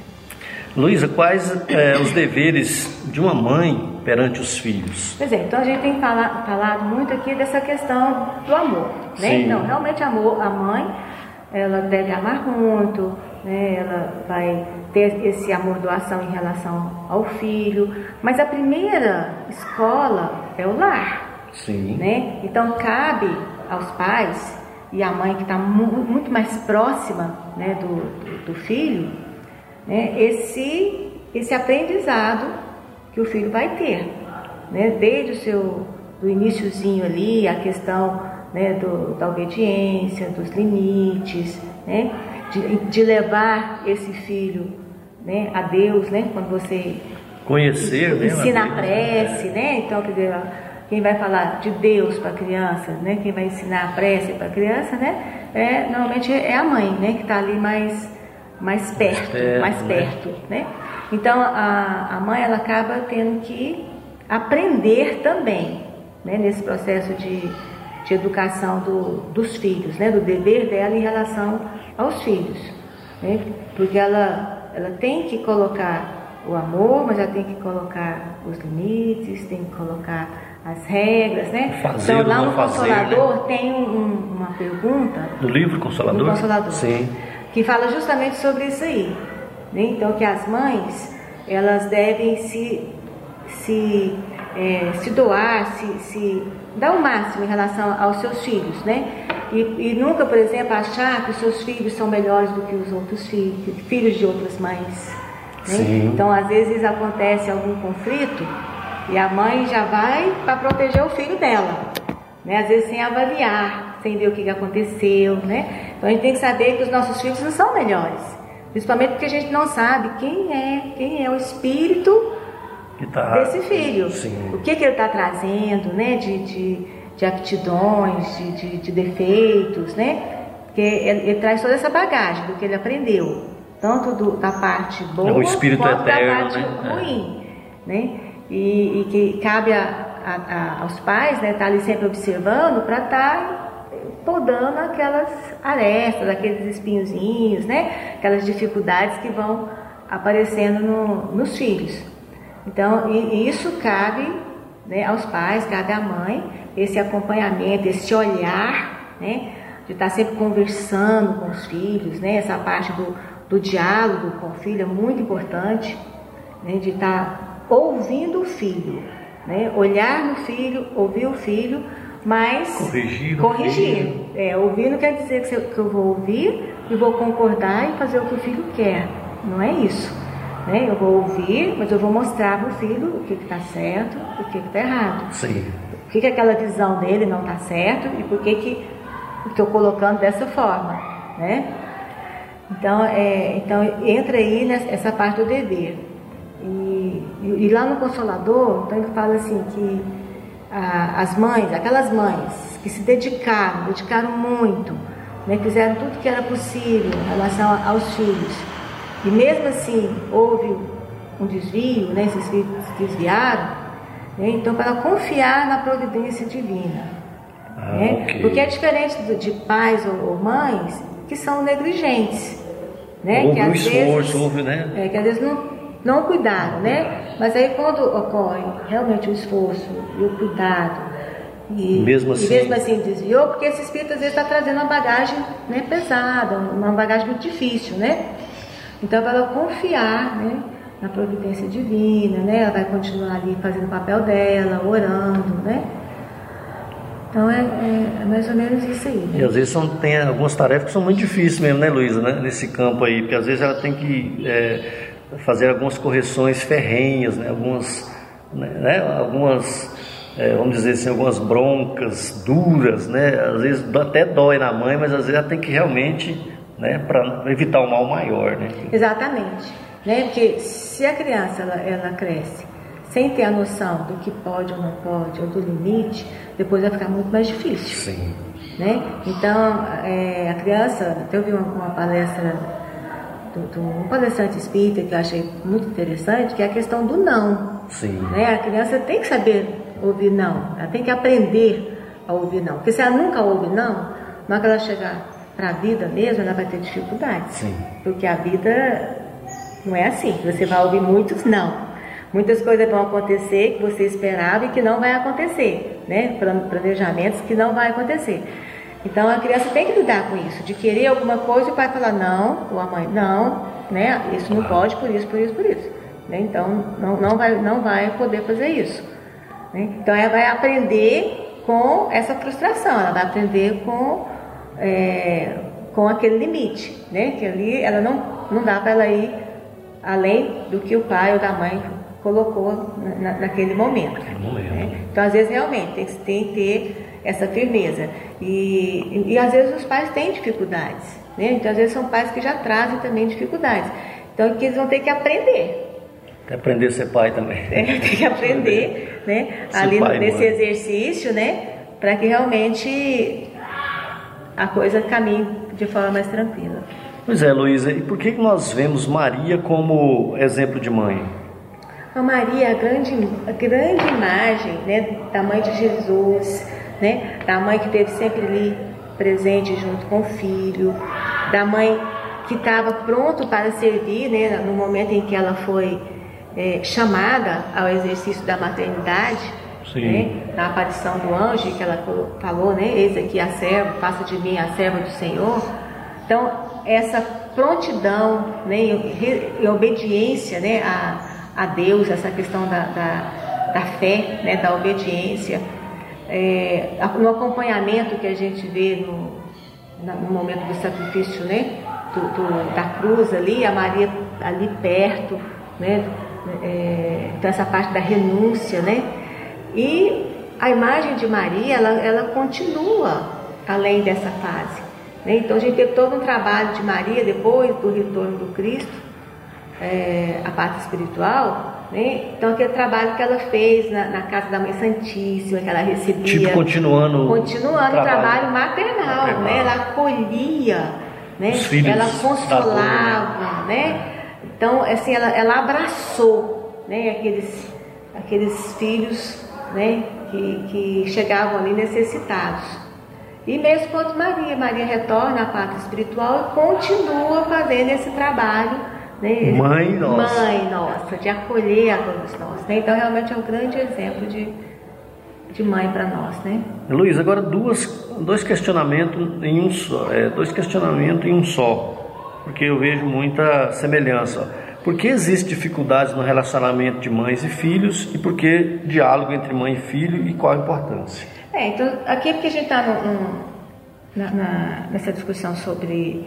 Luísa, quais é, os deveres de uma mãe perante os filhos?
Pois é, então a gente tem falado, falado muito aqui dessa questão do amor, né? Sim. Então, realmente amor, a mãe, ela deve amar muito, né? ela vai ter esse amor doação em relação ao filho, mas a primeira escola é o lar.
Sim.
Né? Então cabe aos pais e à mãe que está mu muito mais próxima né, do, do, do filho, né, esse, esse aprendizado que o filho vai ter, né, desde o seu do iníciozinho ali, a questão né, do, da obediência, dos limites, né, de, de levar esse filho né, a Deus, né, quando você
conhecer,
ensina né, a prece, né, então quer dizer, quem vai falar de Deus para a criança, né? Quem vai ensinar a prece para a criança, né? É, normalmente é a mãe, né? Que está ali mais, mais perto, mais perto,
né?
perto né? Então a, a mãe ela acaba tendo que aprender também, né? Nesse processo de, de educação do, dos filhos, né? Do dever dela em relação aos filhos, né? Porque ela, ela tem que colocar o amor, mas ela tem que colocar os limites, tem que colocar as regras, né?
Fazer
então lá no
fazer,
Consolador tem um- uma pergunta
No livro Consolador?
No Consolador.
Sim.
que fala justamente sobre isso aí. né? Então que as mães elas devem se se, é, se doar, se, se dar o máximo em relação aos seus filhos, né? E, e nunca, por exemplo, achar que os seus filhos são melhores do que os outros filhos, filhos de outras mães. né?
Sim.
Então, às vezes acontece algum conflito e a mãe já vai para proteger o filho dela, né? Às vezes sem avaliar, sem ver o que aconteceu, né? Então a gente tem que saber que os nossos filhos não são melhores, principalmente porque a gente não sabe quem é, quem é o espírito
tá-
desse filho,
Sim.
o que que ele está trazendo, né? De, de, de aptidões, de, de, de defeitos, né? Porque ele, ele traz toda essa bagagem do que ele aprendeu, tanto do- da parte boa
É o espírito
quanto da
eterno,
parte
né? É.
ruim, né? E, e que cabe a- a- a- aos pais, né, estar ali sempre observando para estar podando aquelas arestas, aqueles espinhozinhos, né? Aquelas dificuldades que vão aparecendo no- nos filhos. Então, e- e isso cabe né, aos pais, cabe à mãe, esse acompanhamento, esse olhar, né? De estar sempre conversando com os filhos, né? Essa parte do, do diálogo com o filho é muito importante, né? De estar ouvindo o filho, né? Olhar no filho, ouvir o filho, mas
Corrigir
corrigir. É, ouvir não quer dizer que eu vou ouvir e vou concordar e fazer o que o filho quer. Não é isso. Né? Eu vou ouvir, mas eu vou mostrar para o filho o que está certo e o que está errado.
Sim.
Por que, que aquela visão dele não está certo e por que que estou colocando dessa forma, né? Então, é, então entra aí nessa, essa parte do dever. E, e- lá no Consolador, então ele fala assim que a- as mães, aquelas mães que se dedicaram, dedicaram muito, né, fizeram tudo que era possível em relação aos filhos, e mesmo assim houve um desvio, né, esses filhos se desviaram, né, então para confiar na providência divina.
Ah,
né?
ok.
Porque é diferente de pais ou, mães que são negligentes. Né?
Houve
que
um
às
esforço,
vezes,
houve, né?
é, que às vezes não, não cuidaram, né? Mas aí quando ocorre realmente o esforço e o cuidado, e
Mesmo assim-
e mesmo assim desviou, porque esse espírito às vezes está trazendo uma bagagem né, pesada, uma bagagem muito difícil, né? Então para ela confiar né, na providência divina, né? Ela vai continuar ali fazendo o papel dela, orando, né? Então é, é- é mais ou menos isso aí.
E
Né?
às vezes são, tem algumas tarefas que são muito difíceis mesmo, né, Luísa, né? Nesse campo aí, porque às vezes ela tem que é, fazer algumas correções ferrenhas, né? Algumas, né, né? algumas é, vamos dizer assim, algumas broncas duras, né? Às vezes até dói na mãe, mas às vezes ela tem que realmente, né? Para evitar o mal maior, né?
Exatamente. Né? Porque se a criança ela, ela cresce sem ter a noção do que pode ou não pode, ou do limite, depois vai ficar muito mais difícil.
Sim.
Né? Então, é, a criança, até eu vi uma, uma palestra do- de um palestrante espírita que eu achei muito interessante, que é a questão do não.
Sim.
Né? A criança tem que saber ouvir não, ela tem que aprender a ouvir não. Porque se ela nunca ouve não, na hora que ela chegar para a vida mesmo, ela vai ter dificuldades.
Sim.
Porque a vida não é assim. Você vai ouvir muitos não. Muitas coisas vão acontecer que você esperava e que não vai acontecer, né? Plan- Planejamentos que não vai acontecer. Então a criança tem que lidar com isso, de querer alguma coisa e o pai falar não, ou a mãe não, né? Isso não pode por isso, por isso, por isso. né? Então não, não, vai, não vai poder fazer isso. né? Então ela vai aprender com essa frustração, ela vai aprender com, é, com aquele limite, né? Que ali ela não, não dá para ela ir além do que o pai ou da mãe colocou na- na- naquele momento. né? Então, às vezes, realmente, tem que, tem que ter essa firmeza. E, e, e, às vezes, os pais têm dificuldades. Né? Então, às vezes, são pais que já trazem também dificuldades. Então, que eles vão ter que aprender.
Tem que aprender a ser pai também. *laughs*
É, tem que aprender, *laughs* né?
Ser
ali
pai,
nesse
mãe.
exercício, né? Para que realmente a coisa caminhe de forma mais tranquila.
Pois é, Luísa, e por que nós vemos Maria como exemplo de mãe?
A Maria, a grande, a grande imagem né, da mãe de Jesus, né, da mãe que esteve sempre ali presente junto com o filho, da mãe que estava pronto para servir né, no momento em que ela foi é, chamada ao exercício da maternidade. Né, na aparição do anjo que ela falou, né, eis aqui a serva, faça de mim a serva do Senhor. Então, essa prontidão né, e, obediência né, a, a Deus, essa questão da, da, da fé, né, da obediência, é, no acompanhamento que a gente vê no, no momento do sacrifício né, do, do- da cruz ali, a Maria ali perto, né, é, então essa parte da renúncia, né, e a imagem de Maria, ela, ela continua além dessa fase. né? Então a gente teve todo um trabalho de Maria depois do retorno do Cristo, é, a parte espiritual. Né? Então aquele trabalho que ela fez na, na casa da Mãe Santíssima, que ela recebia.
Tipo, continuando
Continuando o
trabalho.
trabalho maternal,
Maternal.
né? Ela acolhia, né? Ela consolava, né? Então, assim, ela, ela abraçou, né? Aqueles, aqueles filhos, né? Que, que chegavam ali necessitados. E mesmo quando Maria, Maria retorna à parte espiritual e continua fazendo esse trabalho, né?
Mãe nossa.
Mãe nossa, de acolher a todos nós, né? Então, realmente é um grande exemplo de, de mãe para nós, né?
Luiz, agora duas, dois questionamentos em um só, é, dois questionamentos em um só, porque eu vejo muita semelhança. Por que existe dificuldades no relacionamento de mães e filhos e por que diálogo entre mãe e filho e qual a importância?
É, então aqui é porque a gente está nessa discussão sobre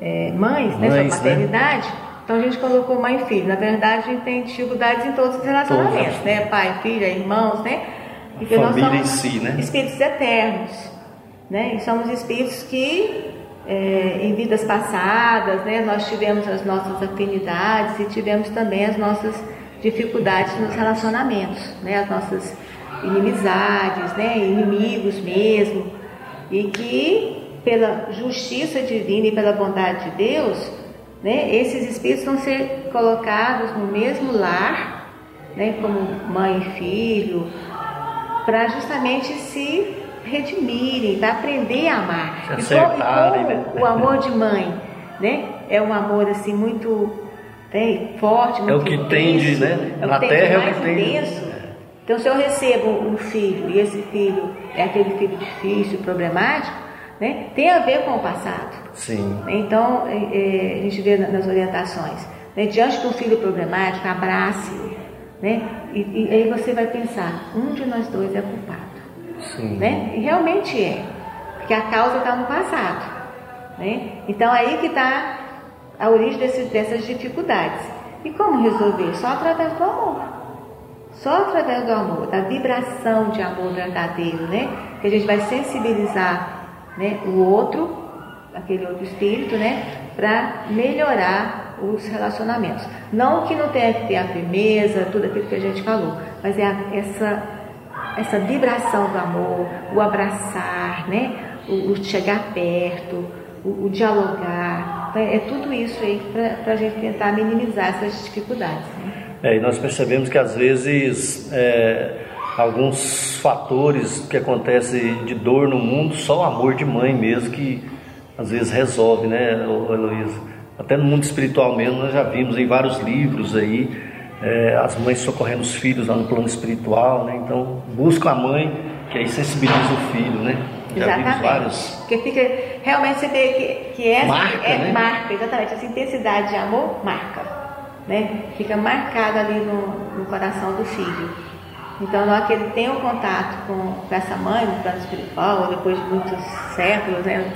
é, mães, né, sobre
Mães, né?
paternidade, então a gente colocou mãe e filho. Na verdade, a gente tem dificuldades em todos os relacionamentos,
Todos.
né? Pai, filha, irmãos, né? Porque nós
Família em
somos
si, né?
espíritos eternos, né? E somos espíritos que é, em vidas passadas, né? Nós tivemos as nossas afinidades e tivemos também as nossas dificuldades nos relacionamentos, né? As nossas inimizades, né? Inimigos mesmo, e que pela justiça divina e pela bondade de Deus, né? Esses espíritos vão ser colocados no mesmo lar, né? Como mãe e filho, para justamente se redimirem, para aprender a amar. E
acertarem,
e como
né?
o amor de mãe, né? É um amor assim muito né, forte, muito
É o que tem de,
intenso,
né?
É
Na terra é o que tem de-
intenso. Então, se eu recebo um filho e esse filho é aquele filho difícil, problemático, né? Tem a ver com o passado.
Sim.
Então, é, é, a gente vê na- nas orientações, né? diante de um filho problemático, abrace, né? E, e aí você vai pensar, um de nós dois é culpado,
Sim.
né? E realmente é, porque a causa está no passado, né? Então aí que está a origem desse- dessas dificuldades. E como resolver? Só através do amor. Só através do amor, da vibração de amor verdadeiro, né? Que a gente vai sensibilizar né, o outro, aquele outro espírito, né? Para melhorar os relacionamentos. Não que não tenha que ter a firmeza, tudo aquilo que a gente falou, mas é a- essa, essa vibração do amor, o abraçar, né? O, o chegar perto, o, o dialogar. É, é tudo isso aí para a gente tentar minimizar essas dificuldades. Né?
É, e nós percebemos que às vezes é, alguns fatores que acontecem de dor no mundo, só o amor de mãe mesmo que às vezes resolve, né, Heloísa? Até no mundo espiritual mesmo, nós já vimos em vários livros aí, é, as mães socorrendo os filhos lá no plano espiritual, né? Então, busca a mãe, que aí sensibiliza o filho, né? Já vários.
Porque fica, realmente você vê que, que essa
Marca,
é
né?
marca, exatamente, essa intensidade de amor marca, né? Fica marcada ali no, no coração do filho. Então, na hora que ele tem um contato com, com essa mãe no plano espiritual, depois de muitos séculos, né?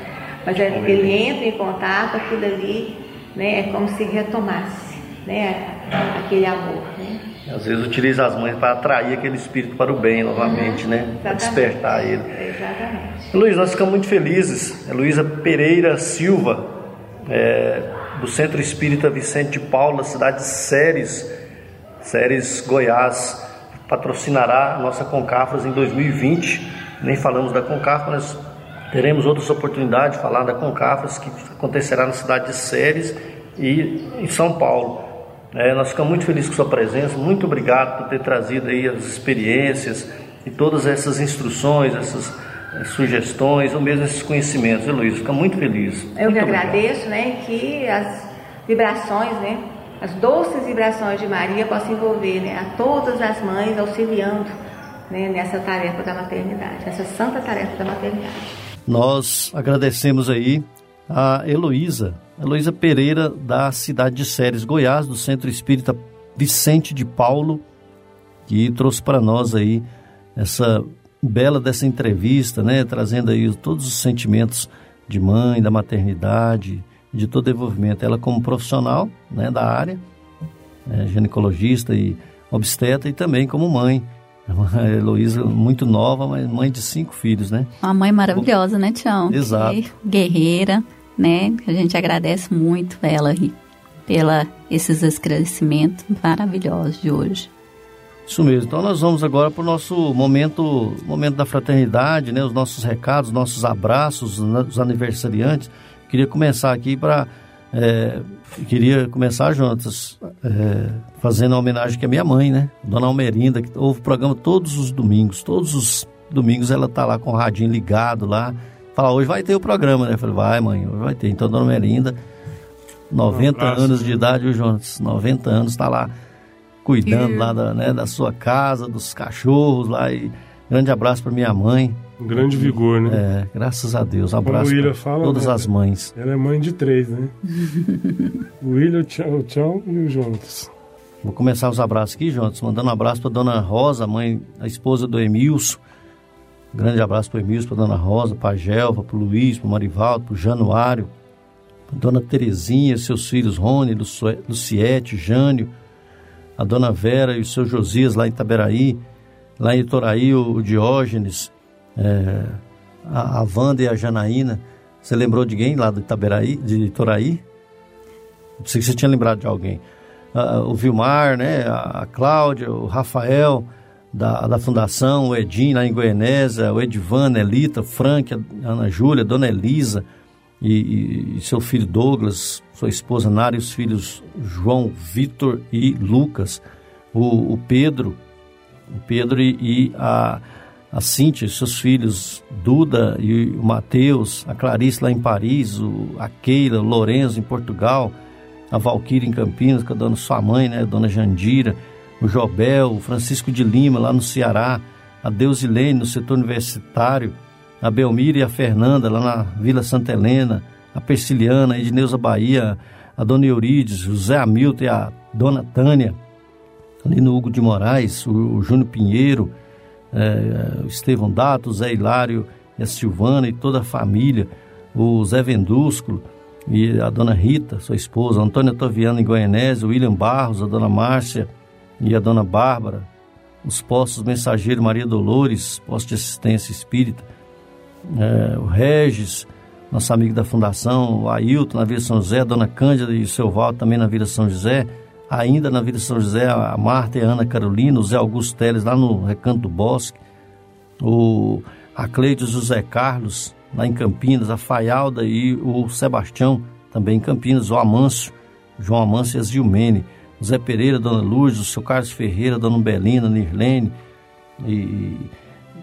Mas é- ele entra em contato, aquilo ali, né? É como se retomasse, né? Aquele amor, né?
Às vezes utiliza as mães para atrair aquele espírito para o bem novamente, né? Para despertar ele.
Exatamente.
Luiz, nós ficamos muito felizes. É Luísa Pereira Silva, é, do Centro Espírita Vicente de Paulo, da cidade de Séries, Séries Goiás patrocinará a nossa Concafras em 2020. Nem falamos da Concafras, mas teremos outras oportunidades de falar da Concafras que acontecerá na cidade de Séries e em São Paulo. É, nós ficamos muito felizes com sua presença, muito obrigado por ter trazido aí as experiências e todas essas instruções, essas eh, sugestões, ou mesmo esses conhecimentos. Heloísa, fica muito feliz.
Eu
muito
que
obrigado.
agradeço, né, que as vibrações, né, as doces vibrações de Maria possam envolver, né, a todas as mães auxiliando, né, nessa tarefa da maternidade, essa santa tarefa da maternidade.
Nós agradecemos aí a Heloísa, Heloísa Pereira, da cidade de Séries, Goiás, do Centro Espírita Vicente de Paulo, que trouxe para nós aí essa bela dessa entrevista, né, trazendo aí todos os sentimentos de mãe, da maternidade, de todo envolvimento. Ela como profissional, né, da área, é, ginecologista e obstetra e também como mãe. A *laughs* Heloísa muito nova, mas mãe de cinco filhos, né?
Uma mãe maravilhosa, né, Tião?
Exato.
Guerreira, né? A gente agradece muito ela aí pela esses esclarecimentos maravilhosos de hoje.
Isso mesmo. Então nós vamos agora para o nosso momento, momento da fraternidade, né? Os nossos recados, nossos abraços, né, os aniversariantes. Queria começar aqui para é, queria começar, Jonas, é, fazendo a homenagem que a minha mãe, né? Dona Almerinda, que ouve o programa todos os domingos. Todos os domingos ela tá lá com o radinho ligado lá. Fala, hoje vai ter o programa, né? Eu falei, vai, mãe, hoje vai ter. Então, Dona Almerinda, 90
Um
anos de idade, o Jonas, 90 anos, está lá cuidando lá da, né, da sua casa, dos cachorros lá. E grande abraço para minha mãe.
Um grande vigor, né?
É, graças a Deus. Um abraço para
fala,
todas
né?
as mães.
Ela é mãe de três, né? *laughs* o William, o Tchau, o Tchau e o Jonas.
Vou começar os abraços aqui, Jonas, mandando um abraço para dona Rosa, mãe, a esposa do Emilson. Grande abraço para o Emilson, para dona Rosa, para a Gelva, para o Luiz, para o Marivaldo, para o Januário, para dona Terezinha, seus filhos Rony, Lucie- Luciete, Jânio, a dona Vera e o seu Josias lá em Itaberaí, lá em Itoraí, o, Diógenes, é, a, a Wanda e a Janaína. Você lembrou de alguém lá de Itaberaí, de Itoraí? Não sei se você tinha lembrado de alguém. Ah, o Vilmar, né? A, a Cláudia, o Rafael da, da Fundação, o Edinho lá em Goianésia, o Edivana, Elita, Frank, Ana Júlia, Dona Elisa e, e- seu filho Douglas, sua esposa Nara e os filhos João, Vitor e Lucas, o, o Pedro, o Pedro e, e a, a Cíntia, e seus filhos Duda e o Mateus, a Clarice lá em Paris, o, a Keila, o Lorenzo em Portugal, a Valquíria em Campinas, com a dona sua mãe, né, a dona Jandira, o Jobel, o Francisco de Lima lá no Ceará, a Deusilene no setor universitário, a Belmira e a Fernanda lá na Vila Santa Helena, a Persiliana, a Edneuza Bahia, a dona Eurides, o Zé Hamilton e a dona Tânia, ali no Hugo de Moraes, o, o Júnior Pinheiro, eh, o Estevão Dato, o Zé Hilário e a Silvana e toda a família, o Zé Vendúsculo e a dona Rita, sua esposa, a Antônia Toviano em Goianésia, o William Barros, a dona Márcia e a dona Bárbara, os postos Mensageiro Maria Dolores, posto de assistência espírita, eh, o Regis, nosso amigo da Fundação, o Ailton na Vila São José, a dona Cândida e o seu Valdo também na Vila São José, ainda na Vila São José, a Marta e a Ana Carolina, o Zé Augusto Teles lá no Recanto do Bosque, o a Cleides e o Zé Carlos lá em Campinas, a Faialda e o Sebastião também em Campinas, o Amâncio, João Amâncio e a Zilmene, Zé Pereira, Dona Lourdes, o seu Carlos Ferreira, Dona Belina, Nirlene e,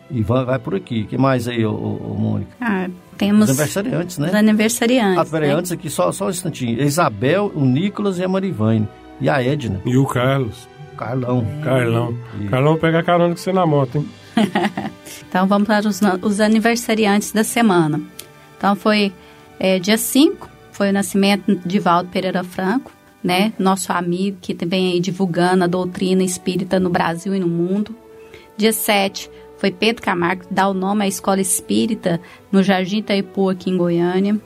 e vai, vai por aqui. que mais aí, ô, ô, Mônica?
Ah, temos
Os aniversariantes, né?
os aniversariantes.
Ah, peraí,
né?
antes aqui, só, só um instantinho. A Isabel, o Nicolas e a Marivane. E a Edna.
E o Carlos.
Carlão.
Carlão. Carlão pega carona com você na moto, hein? *laughs*
Então vamos para os, os aniversariantes da semana. Então foi é, dia 5, foi o nascimento de Valdo Pereira Franco, né? Nosso amigo que vem aí divulgando a doutrina espírita no Brasil e no mundo. Dia 7 foi Pedro Camargo, que dá o nome à escola espírita no Jardim Itaipu, aqui em Goiânia.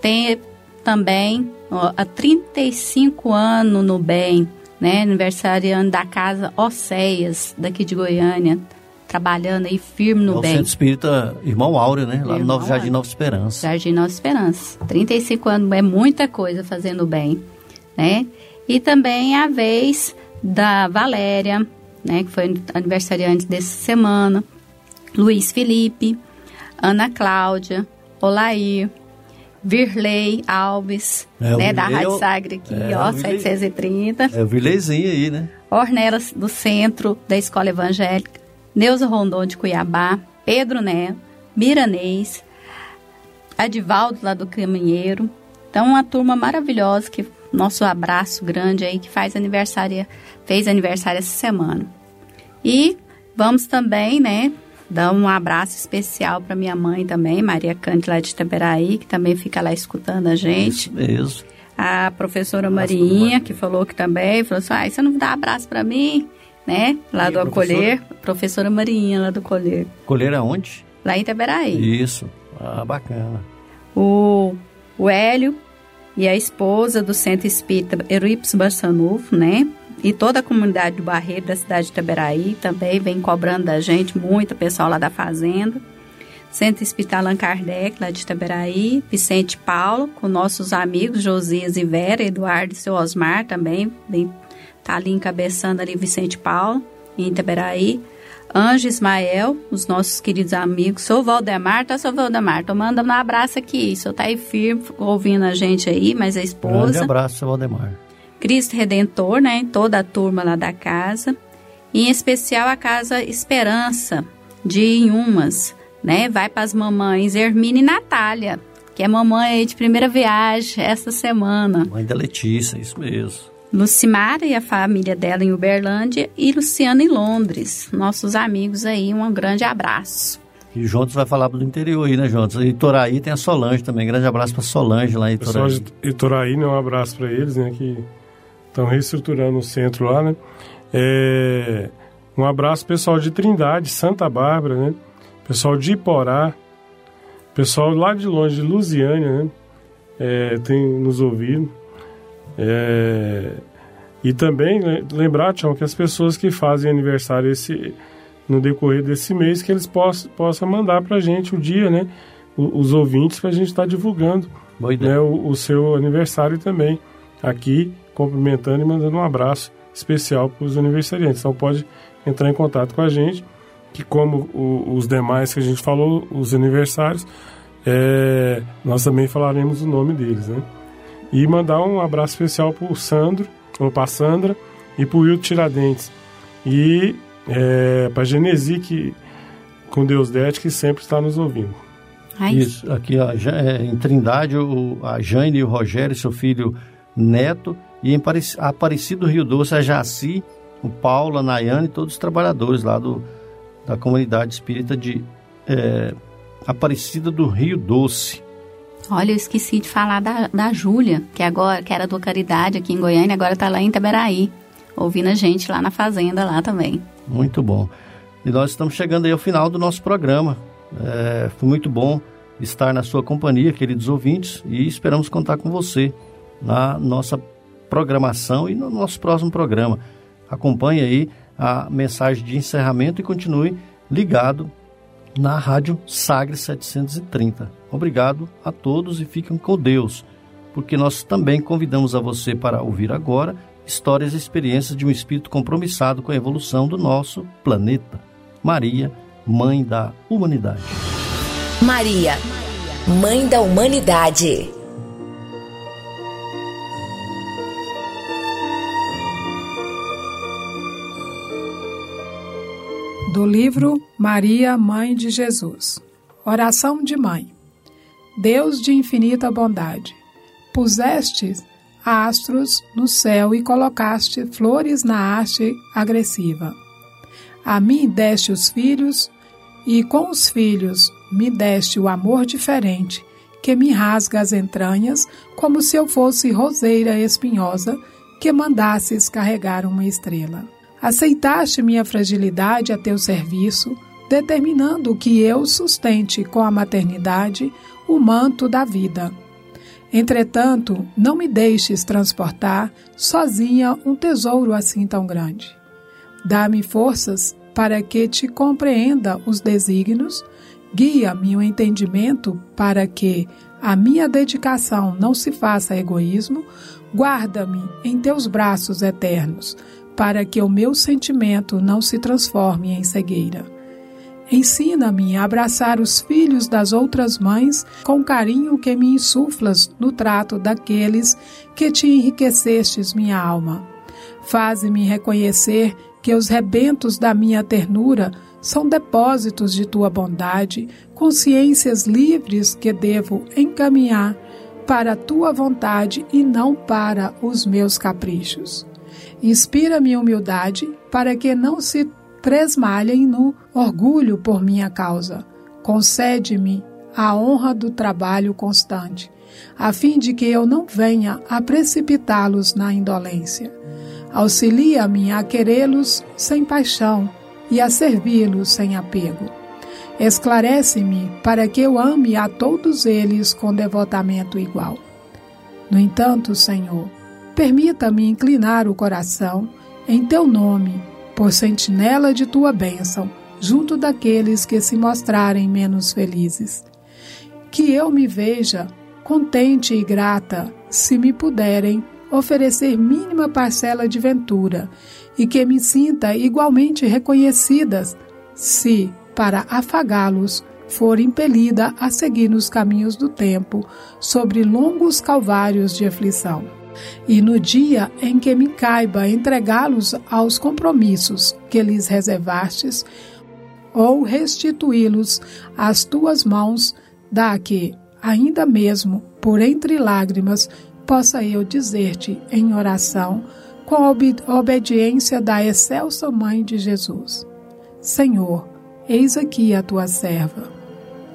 Tem também ó, há 35 anos no bem, né? Aniversariando da casa Oceias, daqui de Goiânia, trabalhando aí firme
É
no
o
bem.
Centro Espírita Irmão Áureo, né? Lá no
Irmão
Novo Jardim. Nova Esperança.
Jardim Nova Esperança. 35 anos é muita coisa fazendo bem, né? E também é a vez da Valéria, né, que foi aniversariante dessa semana, Luiz Felipe, Ana Cláudia, Olair, Virley Alves,
É,
né, da Rádio
é o-
Sagre aqui,
é,
ó,
Virley-
730.
É o Vileizinho aí, né?
Ornelas do Centro da Escola Evangélica, Neuza Rondon de Cuiabá, Pedro Neto, Miranês, Adivaldo lá do Caminheiro. Então, uma turma maravilhosa que nosso abraço grande aí que faz aniversário, fez aniversário essa semana. E vamos também, né, dar um abraço especial para minha mãe também, Maria Cândida lá de Itaberaí, que também fica lá escutando a gente.
Isso mesmo.
A professora Marinha, que falou que também, falou assim, ah, você não dá abraço para mim, né? Lá
E
do
a
Acolher, professora Marinha lá do Acolher,
Colher aonde?
lá em Itaberaí.
Isso. Ah, bacana.
O, o Hélio e a esposa do Centro Espírita Eurips Barçanufo, né? E toda a comunidade do Barreiro da cidade de Itaberaí também vem cobrando da gente muito, pessoal lá da Fazenda. Centro Espírita Allan Kardec, lá de Itaberaí, Vicente Paulo, com nossos amigos Josias e Vera, Eduardo e seu Osmar também, vem, tá ali encabeçando ali Vicente Paulo, em Itaberaí. Anjo Ismael, os nossos queridos amigos. Sou Valdemar, tá, sou Valdemar? Tô mandando um abraço aqui. O senhor tá aí firme, ouvindo a gente aí, mas a
Grande
esposa.
abraço, seu Valdemar.
Cristo Redentor, né? Toda a turma lá da casa. E em especial a Casa Esperança, de Inhumas, né? Vai para as mamães Hermine e Natália, que é mamãe aí de primeira viagem essa semana.
Mãe da Letícia, isso mesmo.
Lucimara e a família dela em Uberlândia e Luciana em Londres. Nossos amigos aí, um grande abraço.
E o Jontes vai falar do interior aí, né, Jontes? E Toraí tem a Solange também. Grande abraço para Solange lá em
Pessoal
Toraí.
de Itoraí, né, um abraço para eles, né, que estão reestruturando o centro lá, né. É, um abraço pessoal de Trindade, Santa Bárbara, né, pessoal de Iporá, pessoal lá de longe, de Lusiânia, né, é, tem nos ouvido. É, e também lembrar, Tião, que as pessoas que fazem aniversário esse, no decorrer desse mês, que eles possam, possam mandar para a gente o dia, né? Os ouvintes para a gente estar divulgando né, o, o seu aniversário também. Aqui, cumprimentando e mandando um abraço especial para os aniversariantes. Então pode entrar em contato com a gente, que como o- os demais que a gente falou, os aniversários, é, nós também falaremos o nome deles, né? E mandar um abraço especial para o Sandro, ou para Sandra, e para o Will Tiradentes. E é, para a Genesi, que, com Deus Dete, que sempre está nos ouvindo.
Isso, aqui ó, é, em Trindade, o, a Jane e o Rogério, seu filho Neto, e em Aparecido Rio Doce, a Jaci, o Paulo, a Nayane e todos os trabalhadores lá do, da comunidade espírita de é, Aparecida do Rio Doce.
Olha, eu esqueci de falar da, da Júlia, que agora que era do Caridade aqui em Goiânia, agora tá lá em Itaberaí, ouvindo a gente lá na fazenda lá também.
Muito bom. E nós estamos chegando aí ao final do nosso programa. É, foi muito bom estar na sua companhia, queridos ouvintes, e esperamos contar com você na nossa programação e no nosso próximo programa. Acompanhe aí a mensagem de encerramento e continue ligado na Rádio Sagre 730. Obrigado a todos e fiquem com Deus, porque nós também convidamos a você para ouvir agora histórias e experiências de um espírito compromissado com a evolução do nosso planeta. Maria, Mãe da Humanidade.
Maria, Mãe da Humanidade.
Do livro Maria, Mãe de Jesus. Oração de Mãe. Deus de infinita bondade, puseste astros no céu e colocaste flores na haste agressiva. A mim deste os filhos, e com os filhos me deste o amor diferente, que me rasga as entranhas, como se eu fosse roseira espinhosa que mandasses carregar uma estrela. Aceitaste minha fragilidade a teu serviço, determinando que eu sustente com a maternidade o manto da vida. Entretanto, não me deixes transportar sozinha um tesouro assim tão grande. Dá-me forças para que te compreenda os desígnios, guia-me o entendimento para que a minha dedicação não se faça egoísmo, guarda-me em teus braços eternos, para que o meu sentimento não se transforme em cegueira. Ensina-me a abraçar os filhos das outras mães com carinho que me insuflas no trato daqueles que te enriquecestes minha alma. Faze-me reconhecer que os rebentos da minha ternura são depósitos de tua bondade, consciências livres que devo encaminhar para a tua vontade e não para os meus caprichos. Inspira-me humildade para que não se tresmalhem no orgulho por minha causa. Concede-me a honra do trabalho constante, a fim de que eu não venha a precipitá-los na indolência. Auxilia-me a querê-los sem paixão e a servi-los sem apego. Esclarece-me para que eu ame a todos eles com devotamento igual. No entanto, Senhor, permita-me inclinar o coração em teu nome, por sentinela de tua bênção, junto daqueles que se mostrarem menos felizes. Que eu me veja contente e grata, se me puderem oferecer mínima parcela de ventura, e que me sinta igualmente reconhecidas, se, para afagá-los, for impelida a seguir nos caminhos do tempo, sobre longos calvários de aflição. E no dia em que me caiba entregá-los aos compromissos que lhes reservastes, ou restituí-los às tuas mãos, dá que, ainda mesmo por entre lágrimas, possa eu dizer-te em oração, com a ob obediência da excelsa Mãe de Jesus: Senhor, eis aqui a tua serva.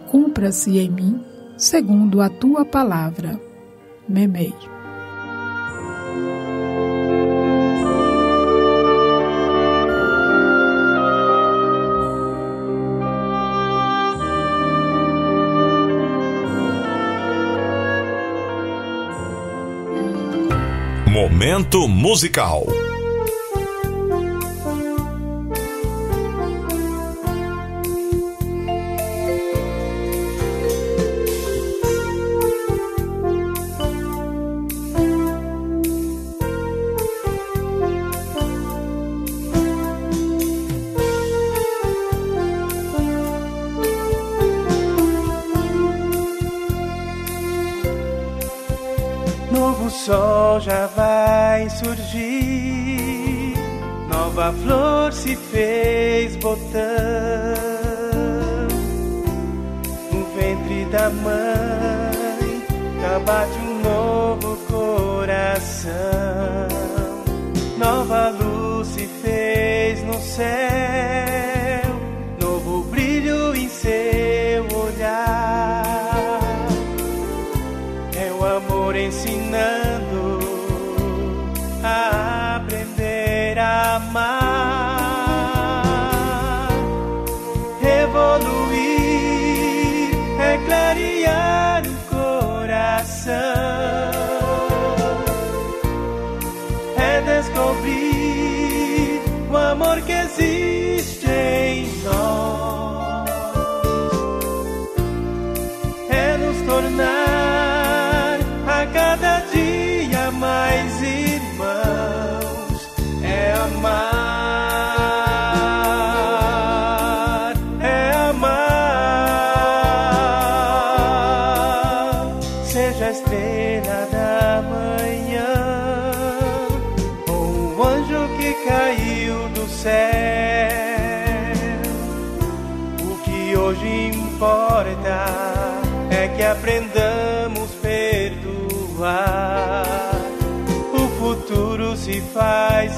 Cumpra-se em mim, segundo a tua palavra. Memei.
Momento musical.
Surgir, nova flor se fez botão. No ventre da mãe, já bate um novo coração, nova luz se fez no céu,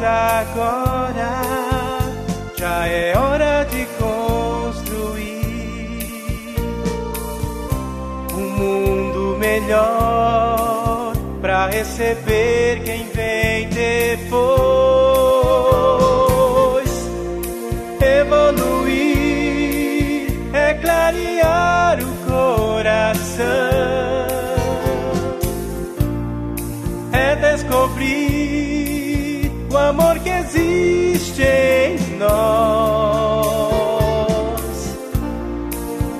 agora, já é hora de construir um mundo melhor para receber quem vem depois. Amor que existe em nós,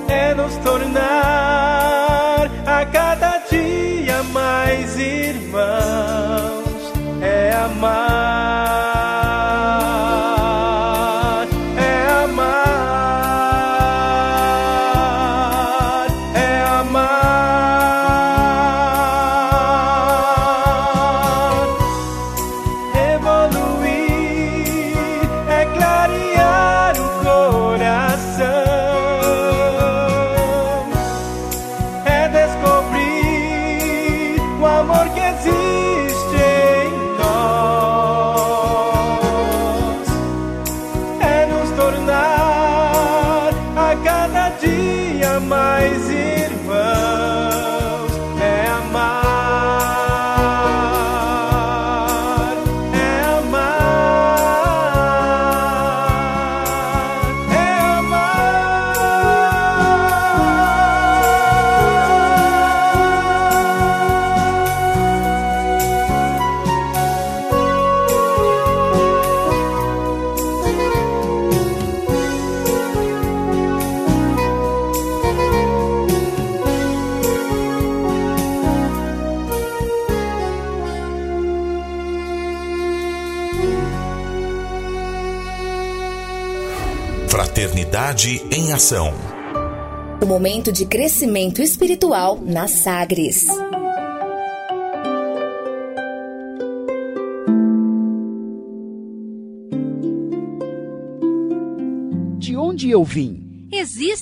é nos tornar a cada dia mais irmãos, é amar.
Em Ação.
O momento de crescimento espiritual na Sagres.
De onde eu vim?